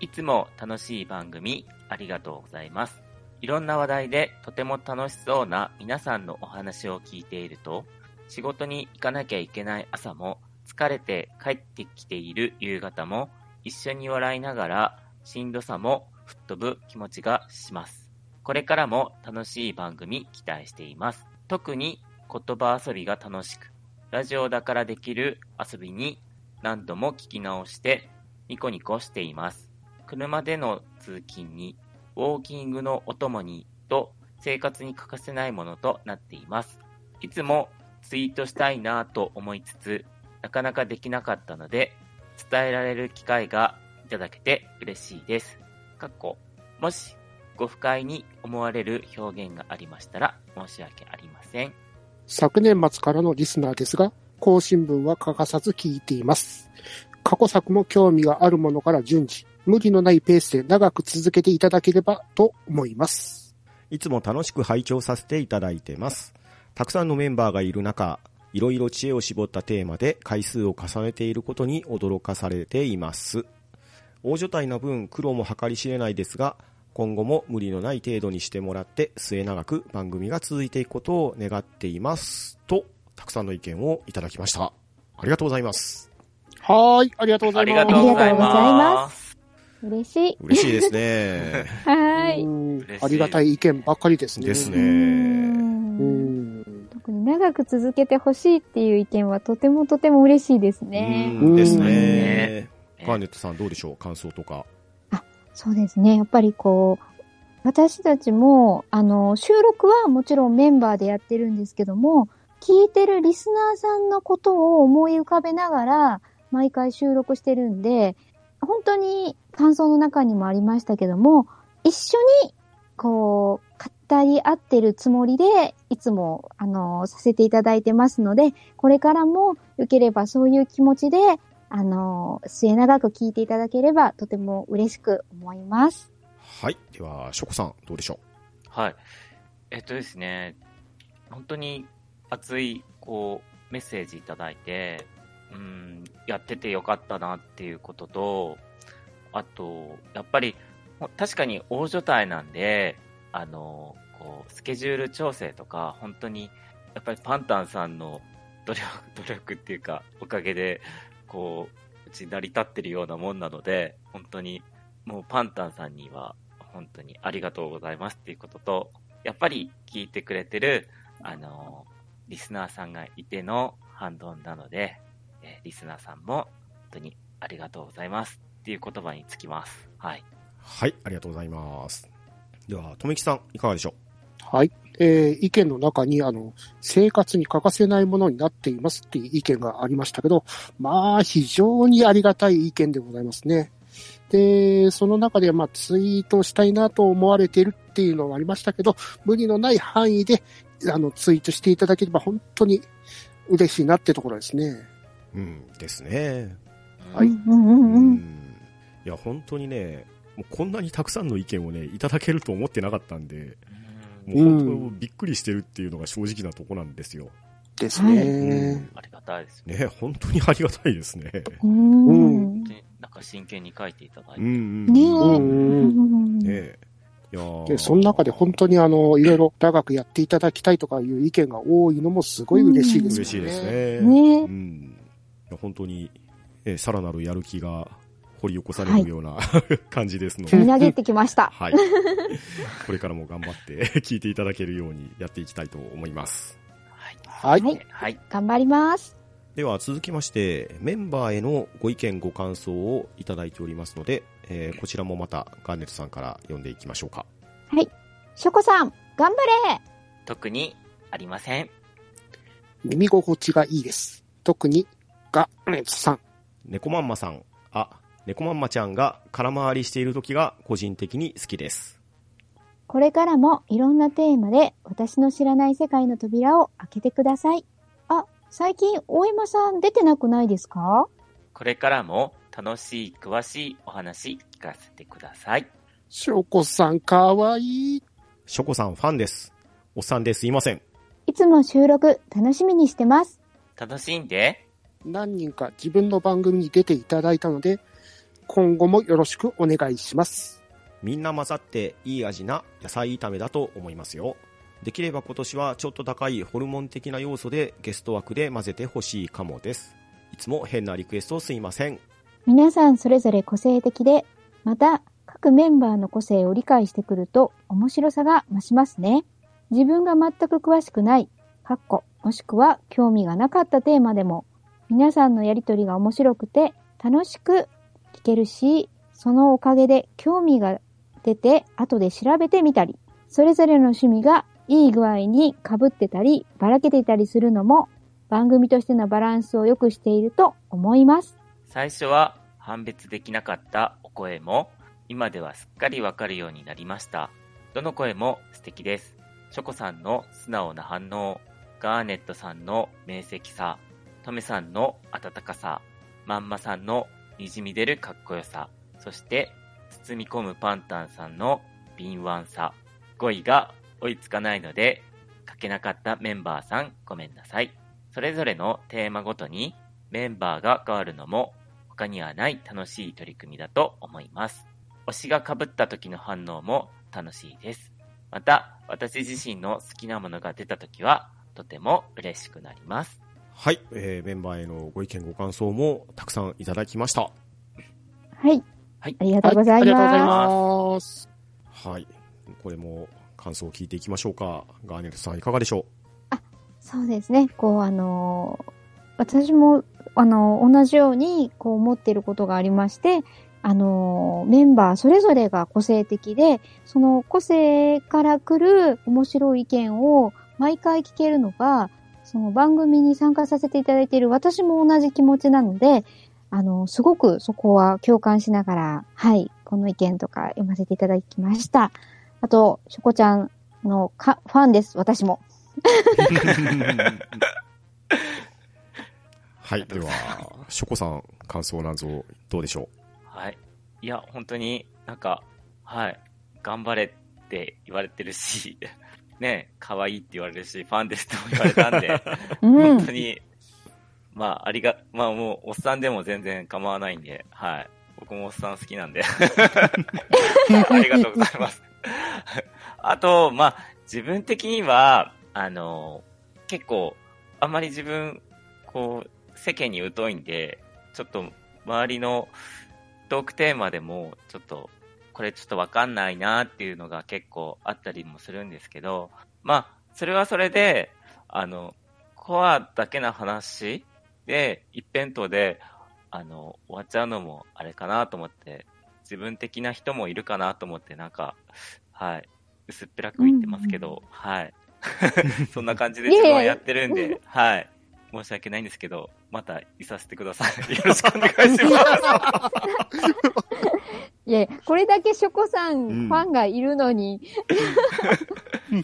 いつも楽しい番組ありがとうございます。いろんな話題でとても楽しそうな皆さんのお話を聞いていると、仕事に行かなきゃいけない朝も、疲れて帰ってきている夕方も、一緒に笑いながら、しんどさも吹っ飛ぶ気持ちがします。これからも楽しい番組期待しています。特に言葉遊びが楽しく、ラジオだからできる遊びに何度も聞き直してニコニコしています。車での通勤に、ウォーキングのお供にと生活に欠かせないものとなっています。いつもツイートしたいなぁと思いつつ、なかなかできなかったので、伝えられる機会がいただけて嬉しいです。かっこ、もしご不快に思われる表現がありましたら申し訳ありません。昨年末からのリスナーですが、更新分は欠かさず聞いています。過去作も興味があるものから順次、無理のないペースで長く続けていただければと思います。いつも楽しく拝聴させていただいてます。たくさんのメンバーがいる中、いろいろ知恵を絞ったテーマで回数を重ねていることに驚かされています。大所帯な分苦労も計り知れないですが、今後も無理のない程度にしてもらって末永く番組が続いていくことを願っています。と、たくさんの意見をいただきました。ありがとうございます。はーい、ありがとうござあいます。りがとうございありがとうございま。ます嬉しい。嬉しいですね。はい。ありがたい意見ばっかりですね。うですね。長く続けてほしいっていう意見はとてもとても嬉しいですね。うんですうんねね。ガーネットさんどうでしょう？感想とか。そうですね。やっぱりこう、私たちも、あの、収録はもちろんメンバーでやってるんですけども、聞いてるリスナーさんのことを思い浮かべながら、毎回収録してるんで、本当に感想の中にもありましたけども、一緒に、こう、語り合ってるつもりで、いつも、あの、させていただいてますので、これからも、よければそういう気持ちで、あの、末永く聞いていただければ、とても嬉しく思います。はい。では、ショコさんどうでしょはい。えっとですね、本当に熱い、こう、メッセージいただいて、うん、やっててよかったなっていうことと、あと、やっぱり、ほ確かに大所帯なんで、あの、こう、スケジュール調整とか、本当に、やっぱりパンタンさんの努力、努力っていうか、おかげで、こう、うち成り立ってるようなもんなので、本当に、もうパンタンさんには、本当にありがとうございますっていうことと、やっぱり聞いてくれてる、あの、リスナーさんがいてのハンドンなので、えリスナーさんも本当にありがとうございますっていう言葉につきます。はい。はい。ありがとうございます。では、とめきさんいかがでしょはい。えー意見の中に、あの、生活に欠かせないものになっていますっていう意見がありましたけど、まあ、非常にありがたい意見でございますね。で、その中で、まあ、ツイートしたいなと思われているっていうのはありましたけど、無理のない範囲で、あの、ツイートしていただければ本当に嬉しいなってところですね。ううん。ですね。はいうんうんうん。いや、本当にね、もうこんなにたくさんの意見をね、いただけると思ってなかったんで、もう本当びっくりしてるっていうのが正直なとこなんですよ。ですはいね。ありがたいですね。ね、本当にありがたいですね。うんなんか真剣に書いていただいて。うんうん。ねえ。いやーで、その中で本当にあの、いろいろ長くやっていただきたいとかいう意見が多いのもすごい嬉しいですよね。嬉しいですね。ねうん。いや本当に、えさらなるやる気が掘り起こされるような、感じですので、積み上げてきました。はい。これからも頑張って 聞いていただけるようにやっていきたいと思います。はい。はい。はいはい。頑張ります。では続きまして、メンバーへのご意見ご感想をいただいておりますので、えーこちらもまたガーネットさんから読んでいきましょうか。ショコさん、頑張れ特にありません。耳心地がいいです。特に、ガネツさん。猫まんまさん、あ、猫まんまちゃんが空回りしている時が個人的に好きです。これからもいろんなテーマで私の知らない世界の扉を開けてください。あ、最近大山さん出てなくないですか？これからも楽しい、詳しいお話聞かせてください。ショコさんかわいい。ショコさんファンです。おっさんですいません。いつも収録楽しみにしてます。楽しんで、何人か自分の番組に出ていただいたので、今後もよろしくお願いします。みんな混ざっていい味な野菜炒めだと思いますよ。できれば今年はちょっと高いホルモン的な要素でゲスト枠で混ぜてほしいかもです。いつも変なリクエストすいません。皆さんそれぞれ個性的で、また各メンバーの個性を理解してくると面白さが増しますね。自分が全く詳しくない、かっこ、もしくは興味がなかったテーマでも、皆さんのやりとりが面白くて楽しく聞けるし、そのおかげで興味が出て後で調べてみたり、それぞれの趣味がいい具合に被ってたり、ばらけていたりするのも番組としてのバランスを良くしていると思います。最初は判別できなかったお声も、今ではすっかりわかるようになりました。どの声も素敵です。ショコさんの素直な反応、ガーネットさんの明晰さ、トメさんの温かさ、まんまさんの滲み出るかっこよさ、そして包み込むパンタンさんの敏腕さ、語彙が追いつかないので、書けなかったメンバーさんごめんなさい。それぞれのテーマごとにメンバーが変わるのも他にはない楽しい取り組みだと思います。推しが被った時の反応も楽しいです。また、私自身の好きなものが出た時はとても嬉しくなります。はい、えーメンバーへのご意見ご感想もたくさんいただきました。はい。はいありがとうございありがとうございます。ます。はい。これも感想を聞いていきましょうか。ガーネルさんいかがでしょそうですね。こう、あのー私も、あのー同じように、こう思っていることがありまして、あのーメンバーそれぞれが個性的で、その個性から来る面白い意見を毎回聞けるのが、その番組に参加させていただいている私も同じ気持ちなので、あの、すごくそこは共感しながら、はい、この意見とか読ませていただきました。あと、しょこちゃんのかファンです、私も。はい。では、ショコさん、感想なんぞどうでしょはい。いや、本当になんか、はい。頑張れって言われてるし、ね、可愛いって言われるし、ファンですっても言われたんで、うん本当に、まあ、ありが、まあもう、おっさんでも全然構わないんで、はい。僕もおっさん好きなんで。ありがとうございます。あと、まあ、自分的には、あの、結構、あんまり自分、こう、世間に疎いんで、ちょっと、周りのトークテーマでも、ちょっと、これちょっとわかんないなっていうのが結構あったりもするんですけど、まあ、それはそれで、あの、コアだけの話で、一辺倒で、あの、終わっちゃうのもあれかなと思って、自分的な人もいるかなと思って、なんか、はい、薄っぺらく言ってますけど、はい。そんな感じで自分はやってるんで、はい。申し訳ないんですけど、またいさせてください。よろしくお願いします。いやいやこれだけショコさん、うんファンがいるのに、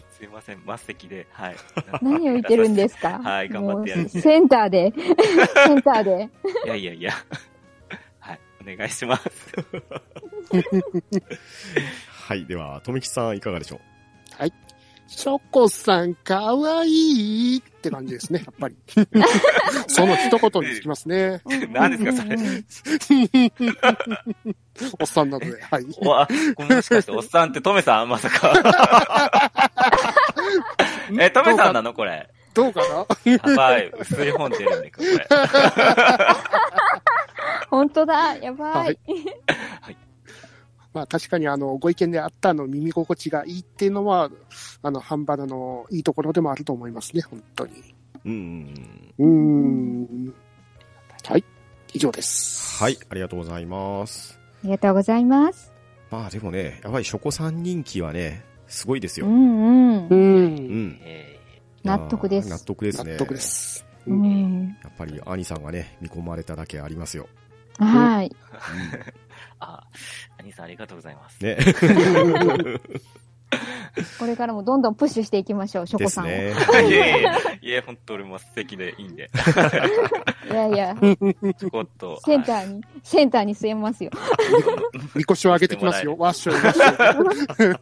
すいません、末席で、はい。何を言ってるんですか？はい頑張ってやるんセンターで、センターで。いやいやいや。はい、お願いします。うはい。では、とめきさんいかがでしょう？ショコさん、かわいいって感じですね、やっぱり。その一言につきますね。何ですか、それ？おっさんなので、はい。お、あ、これもしかして、おっさんってトメさんまさか。え、トメさんなの？これ。どうかな？やばい。薄い本出るんで、これ。本当だ、やばはいい。まあ確かにあの、ご意見であったの耳心地がいいっていうのは、あの、ハンバナのいいところでもあると思いますね、本当に。うんうんうん。うーん。はい。以上です。はい。ありがとうございます。ありがとうございます。まあでもね、やっぱりショコさん人気はね、すごいですよ。うんうんう。。うんん。え納得です納得ですね。納得で。す。ううんん。やっぱり兄さんがね、見込まれただけありますよ。はい。ー、あ、兄さんありがとうございます。ね。これからもどんどんプッシュしていきましょう、ショコさんを。ですね。いえいえ、いえ、本当俺も素敵でいいんで。いやいや、ちょこっと。センターに、センターに据えますよ。みこしを上げてきますよ。わっしょいわっしょい。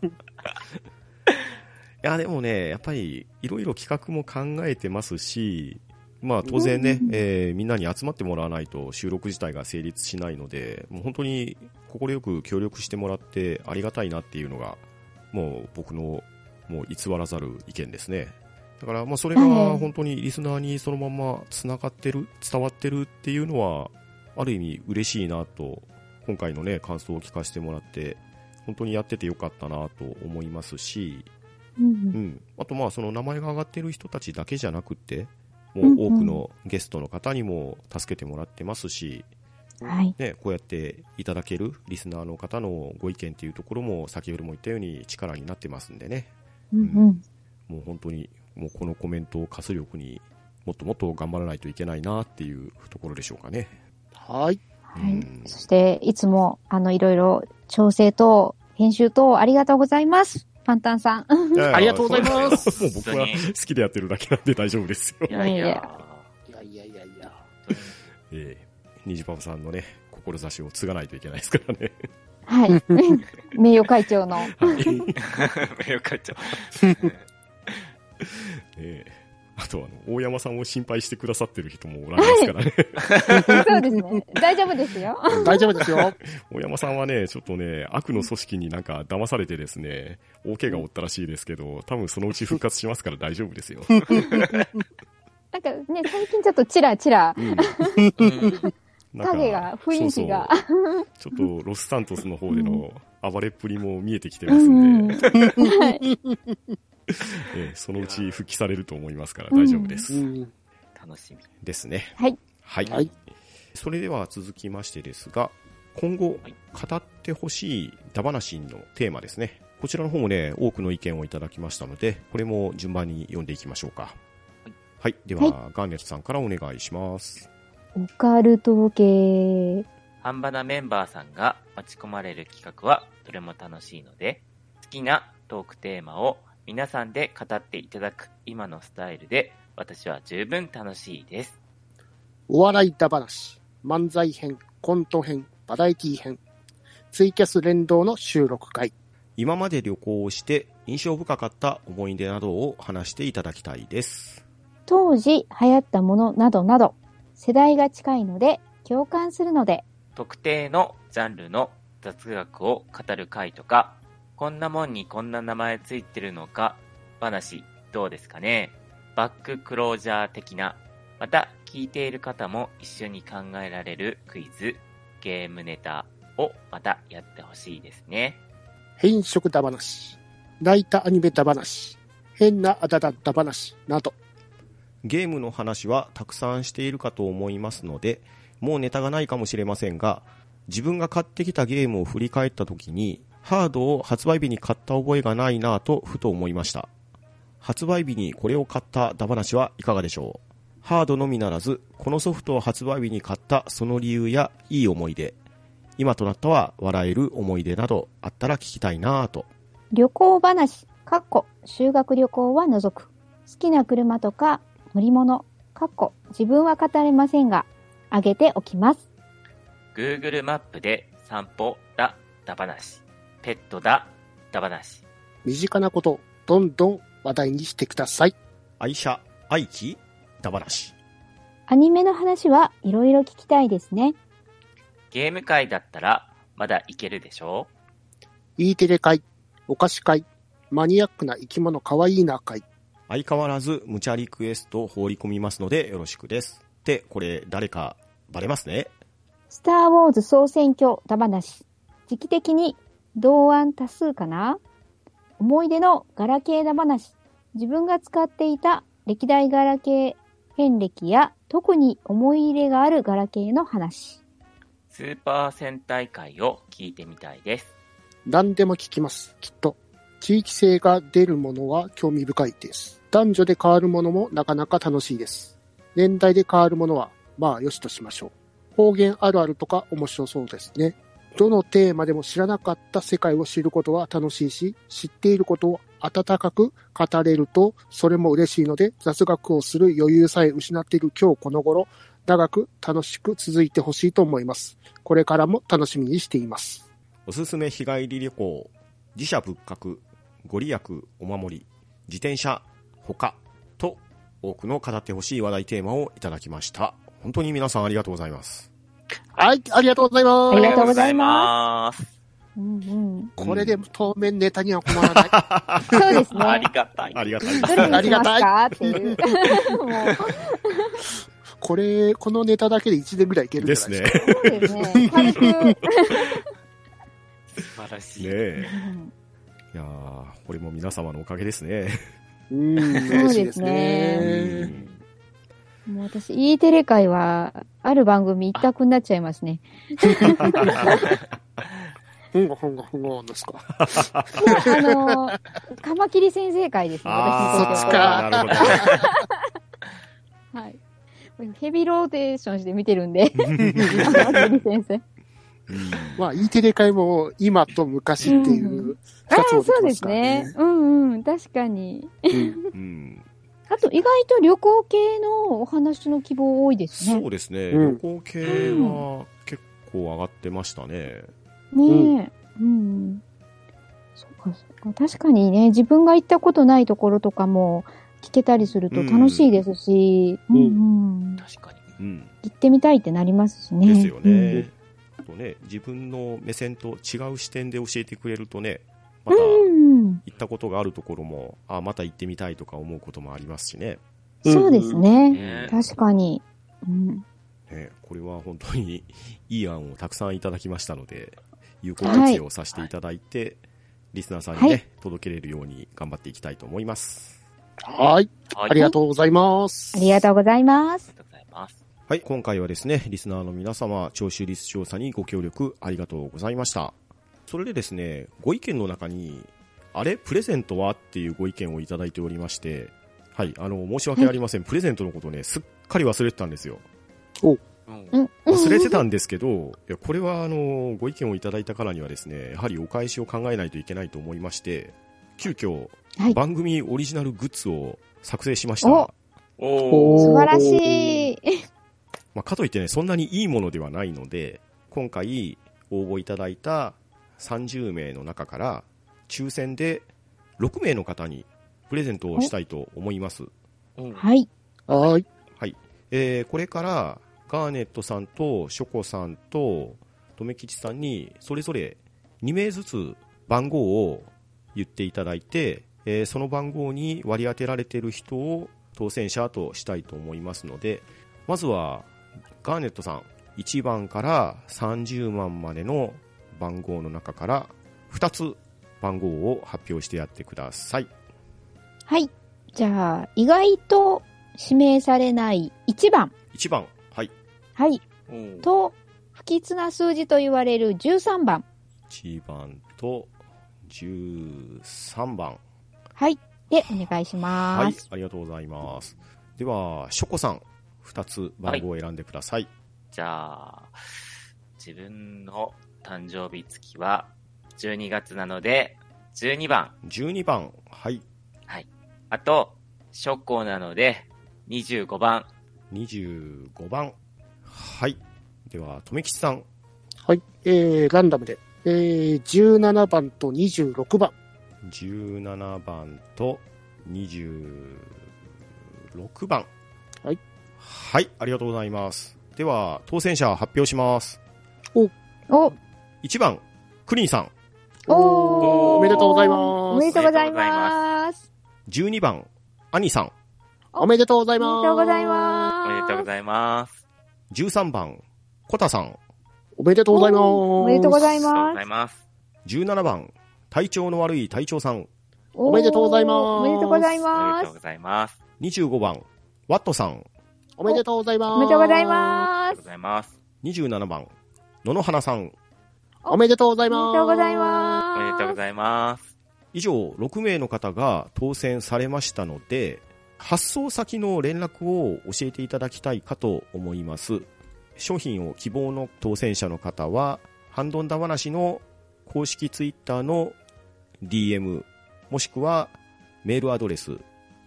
いや、でもね、やっぱり、いろいろ企画も考えてますし、まあ当然ねうん、えーみんなに集まってもらわないと収録自体が成立しないので、もう本当に快く協力してもらってありがたいなっていうのが、もう僕のもう偽らざる意見ですね。だからまあそれがはい本当にリスナーにそのまま繋がってる、伝わってるっていうのは、ある意味嬉しいなと、今回のね、感想を聞かせてもらって、本当にやっててよかったなと思いますし、うんうん、あとまあその名前が挙がってる人たちだけじゃなくて、もう多くのゲストの方にも助けてもらってますし、はい。ね、こうやっていただけるリスナーの方のご意見っていうところも先ほども言ったように力になってますんでね、うんうん。もう本当にもうこのコメントを活力にもっともっと頑張らないといけないなっていうところでしょうかね。はい。はいうん。そして、いつも、あの、いろいろ、調整と、編集と、ありがとうございます。パンタンさん。ありがとうございますもう僕は好きでやってるだけなんで大丈夫ですよい。やいや、いやいやいやいやいや。ええニジパパさんのね、志を継がないといけないですからね。はい。名誉会長の。はい。よかった。ええあとあの、大山さんを心配してくださってる人もおられますからね。そうですね。大丈夫ですよ。大丈夫ですよ。大山さんはね、ちょっとね、悪の組織になんか騙されてですね、大怪我を負ったらしいですけど、多分そのうち復活しますから大丈夫ですよ。なんかね、最近ちょっとチラチラ、影が、雰囲気が。そうそうちょっとロスサントスの方での暴れっぷりも見えてきてまうすんうんんで、はい。ええそのうち復帰されると思いますから大丈夫です。うん。楽しみ。ですね。はい。はい。はい。それでは続きましてですが、今後はい語ってほしいダバナシンのテーマですね。こちらの方もね、多くの意見をいただきましたので、これも順番に読んでいきましょうか。はい。では、はガーネットさんからお願いします。オカルト系。ハンバナメンバーさんが待ち込まれる企画はどれも楽しいので、好きなトークテーマを皆さんで語っていただく今のスタイルで、私は十分楽しいです。お笑いだ話、漫才編、コント編、バラエティ編、ツイキャス連動の収録会。今まで旅行をして印象深かった思い出などを話していただきたいです。当時流行ったものなどなど、世代が近いので、共感するので、特定のジャンルの雑学を語る回とか、こんなもんにこんな名前ついてるのか話どうですかねバッククロージャー的な、また聞いている方も一緒に考えられるクイズ、ゲームネタをまたやってほしいですね。変色だ話、泣いたアニメだ話、変なあだだだ話など。ゲームの話はたくさんしているかと思いますので、もうネタがないかもしれませんが、自分が買ってきたゲームを振り返った時に、ハードを発売日に買った覚えがないなぁとふと思いました。発売日にこれを買ったダ話はいかがでしょう？ハードのみならず、このソフトを発売日に買ったその理由やいい思い出、今となったは笑える思い出などあったら聞きたいなぁと。旅行話、かっこ、修学旅行は除く。好きな車とか乗り物、かっこ、自分は語れませんが、あげておきます。Google マップで散歩だ、だ話。ペットだ、だ話。身近なことをどんどん話題にしてください。愛車、愛機、ダ話。アニメの話はいろいろ聞きたいですね。ゲーム界だったらまだいけるでしょ？E テレ会、お菓子会、マニアックな生き物かわいいな会。相変わらず無茶リクエストを放り込みますのでよろしくです。って、これ誰かバレますね。スター・ウォーズ総選挙だ話。時期的に同案多数かな？思い出のガラケーだ話。自分が使っていた歴代ガラケー遍歴や特に思い入れがあるガラケーの話。スーパー戦隊会を聞いてみたいです。何でも聞きます。きっと。地域性が出るものは興味深いです。男女で変わるものもなかなか楽しいです。年代で変わるものは、まあよしとしましょう。方言あるあるとか面白そうですね。どのテーマでも知らなかった世界を知ることは楽しいし、知っていることを温かく語れると、それも嬉しいので、雑学をする余裕さえ失っている今日この頃、長く楽しく続いてほしいと思います。これからも楽しみにしています。おすすめ日帰り旅行、自社仏閣、ご利益お守り、自転車、他と多くの語ってほしい話題テーマをいただきました。本当に皆さんありがとうございます。はい、ありがとうございます。ありがとうございます。うんうん。これで当面ネタには困らない。そうですあね。りがたい。ありがたいどれにしますありがたいかっていう。これ、このネタだけで1年ぐらいいけるんでじゃないすね。ですか。そうですね。素晴らしい。ねえ。うんいやーこれも皆様のおかげですね。うん、そうでですね。もう私、E テレ会は、ある番組一択になっちゃいますね。ふんごふんごふんごですか？あのー、カマキリ先生会ですね、私にとっては。そっちかなるほど。はい。ヘビーローテーションして見てるんで。カマキリ先生。うんまあ、E テレ会も今と昔っていうああ、そうですねね。。うんうん、確かに。うんうんあと、意外と旅行系のお話の希望多いですね。そうですね。うん旅行系は結構上がってましたね。ねえ。うん。そうか、そうか。確かにね、自分が行ったことないところとかも聞けたりすると楽しいですし、ううんんうん。確かに。うん。行ってみたいってなりますしね。ですようんね。あとね、自分の目線と違う視点で教えてくれるとね、またうん。行ったことがあるところも、あまた行ってみたいとか思うこともありますしね。そうですね。ね確かに。うん。ねこれは本当に いい案をたくさんいただきましたので、有効活用させていただいて、リスナーさんにね、はい届けれるように頑張っていきたいと思います。はい。はい。ありがとうございます。ありがとうございます。ありがとうございます。はい、今回はですね、リスナーの皆様、聴取率調査にご協力ありがとうございました。それでですね、ご意見の中に、あれ？プレゼントは？っていうご意見をいただいておりまして、はい、あの、申し訳ありません。プレゼントのことね、すっかり忘れてたんですよ。うんうん。忘れてたんですけど、いや、これはあの、ご意見をいただいたからにはですね、やはりお返しを考えないといけないと思いまして、急遽、はい番組オリジナルグッズを作成しましおた。おー。素晴らしい。まあ、かといってね、そんなにいいものではないので、今回応募いただいた30名の中から、抽選で6名の方にプレゼントをしたいと思います。うんはい。はい。はい。えー、これから、ガーネットさんとショコさんと、とめきちさんに、それぞれ2名ずつ番号を言っていただいて、えーその番号に割り当てられている人を当選者としたいと思いますので、まずは、ガーネットさん、1番から30番までの番号の中から、2つ番号を発表してやってください。はい。じゃあ、意外と指名されない1番。1番、はい。はい。うんと、不吉な数字と言われる13番。1番と13番。はい。で、お願いしはいます。、ありがとうございます。では、ショコさん、2つ番号を選んでください。じゃあ、自分の誕生日月は12月なので、12番。12番、はい。あと、ショッコーなので、25番。25番、はい。では、とめきちさん、はい。えー、ランダムで。えー、17番と26番。17番と26番。はい。はい、ありがとうございます。では、当選者発表します。お、1番、クリーンさん。おーおめでとうございますおめでとうございます。12番、アニさん。おめでとうございおます。めでとうございます。おめでとうございます。13番、コタさん。おめでとうございます。おめでとうございおめでとうごます。ざいます。17番、体調の悪い隊長さん。おめでとうございますおめでとうございおめますでとうご。ざいます。25番、ワットさん。おめでとうございます。おめでとうございおますめでとうご。ざいます。27番、野々花さん。おめでとうございおます。めでとうございおます。めでとうございます。以上、6名の方が当選されましたので、発送先の連絡を教えていただきたいかと思います。商品を希望の当選者の方は、ハンドンダ話の公式ツイッターの DM、もしくはメールアドレス、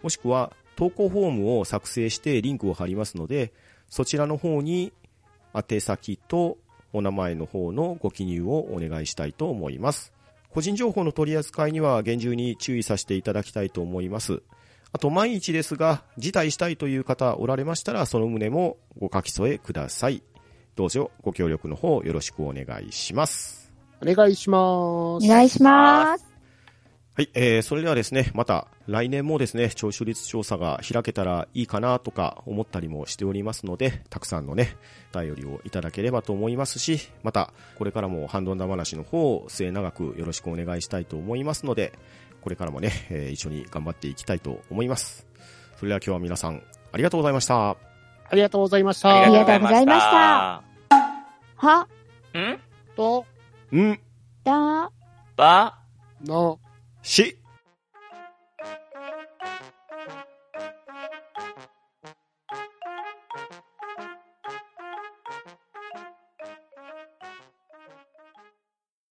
もしくは投稿フォームを作成してリンクを貼りますので、そちらの方に宛先とお名前の方のご記入をお願いしたいと思います。個人情報の取り扱いには厳重に注意させていただきたいと思います。あと、万一ですが、辞退したいという方おられましたら、その旨もご書き添えください。どうぞご協力の方よろしくお願いします。お願いします。お願いします。はい、えー、それではですね、また来年もですね、聴取率調査が開けたらいいかなとか思ったりもしておりますので、たくさんのね、お便りをいただければと思いますし、また、これからもハンドンダ話の方を末永くよろしくお願いしたいと思いますので、これからもね、えー一緒に頑張っていきたいと思います。それでは今日は皆さん、ありがとうございました。ありがとうございました。ありがとうございました。は、ん？と、ん、だ、ば、の、し、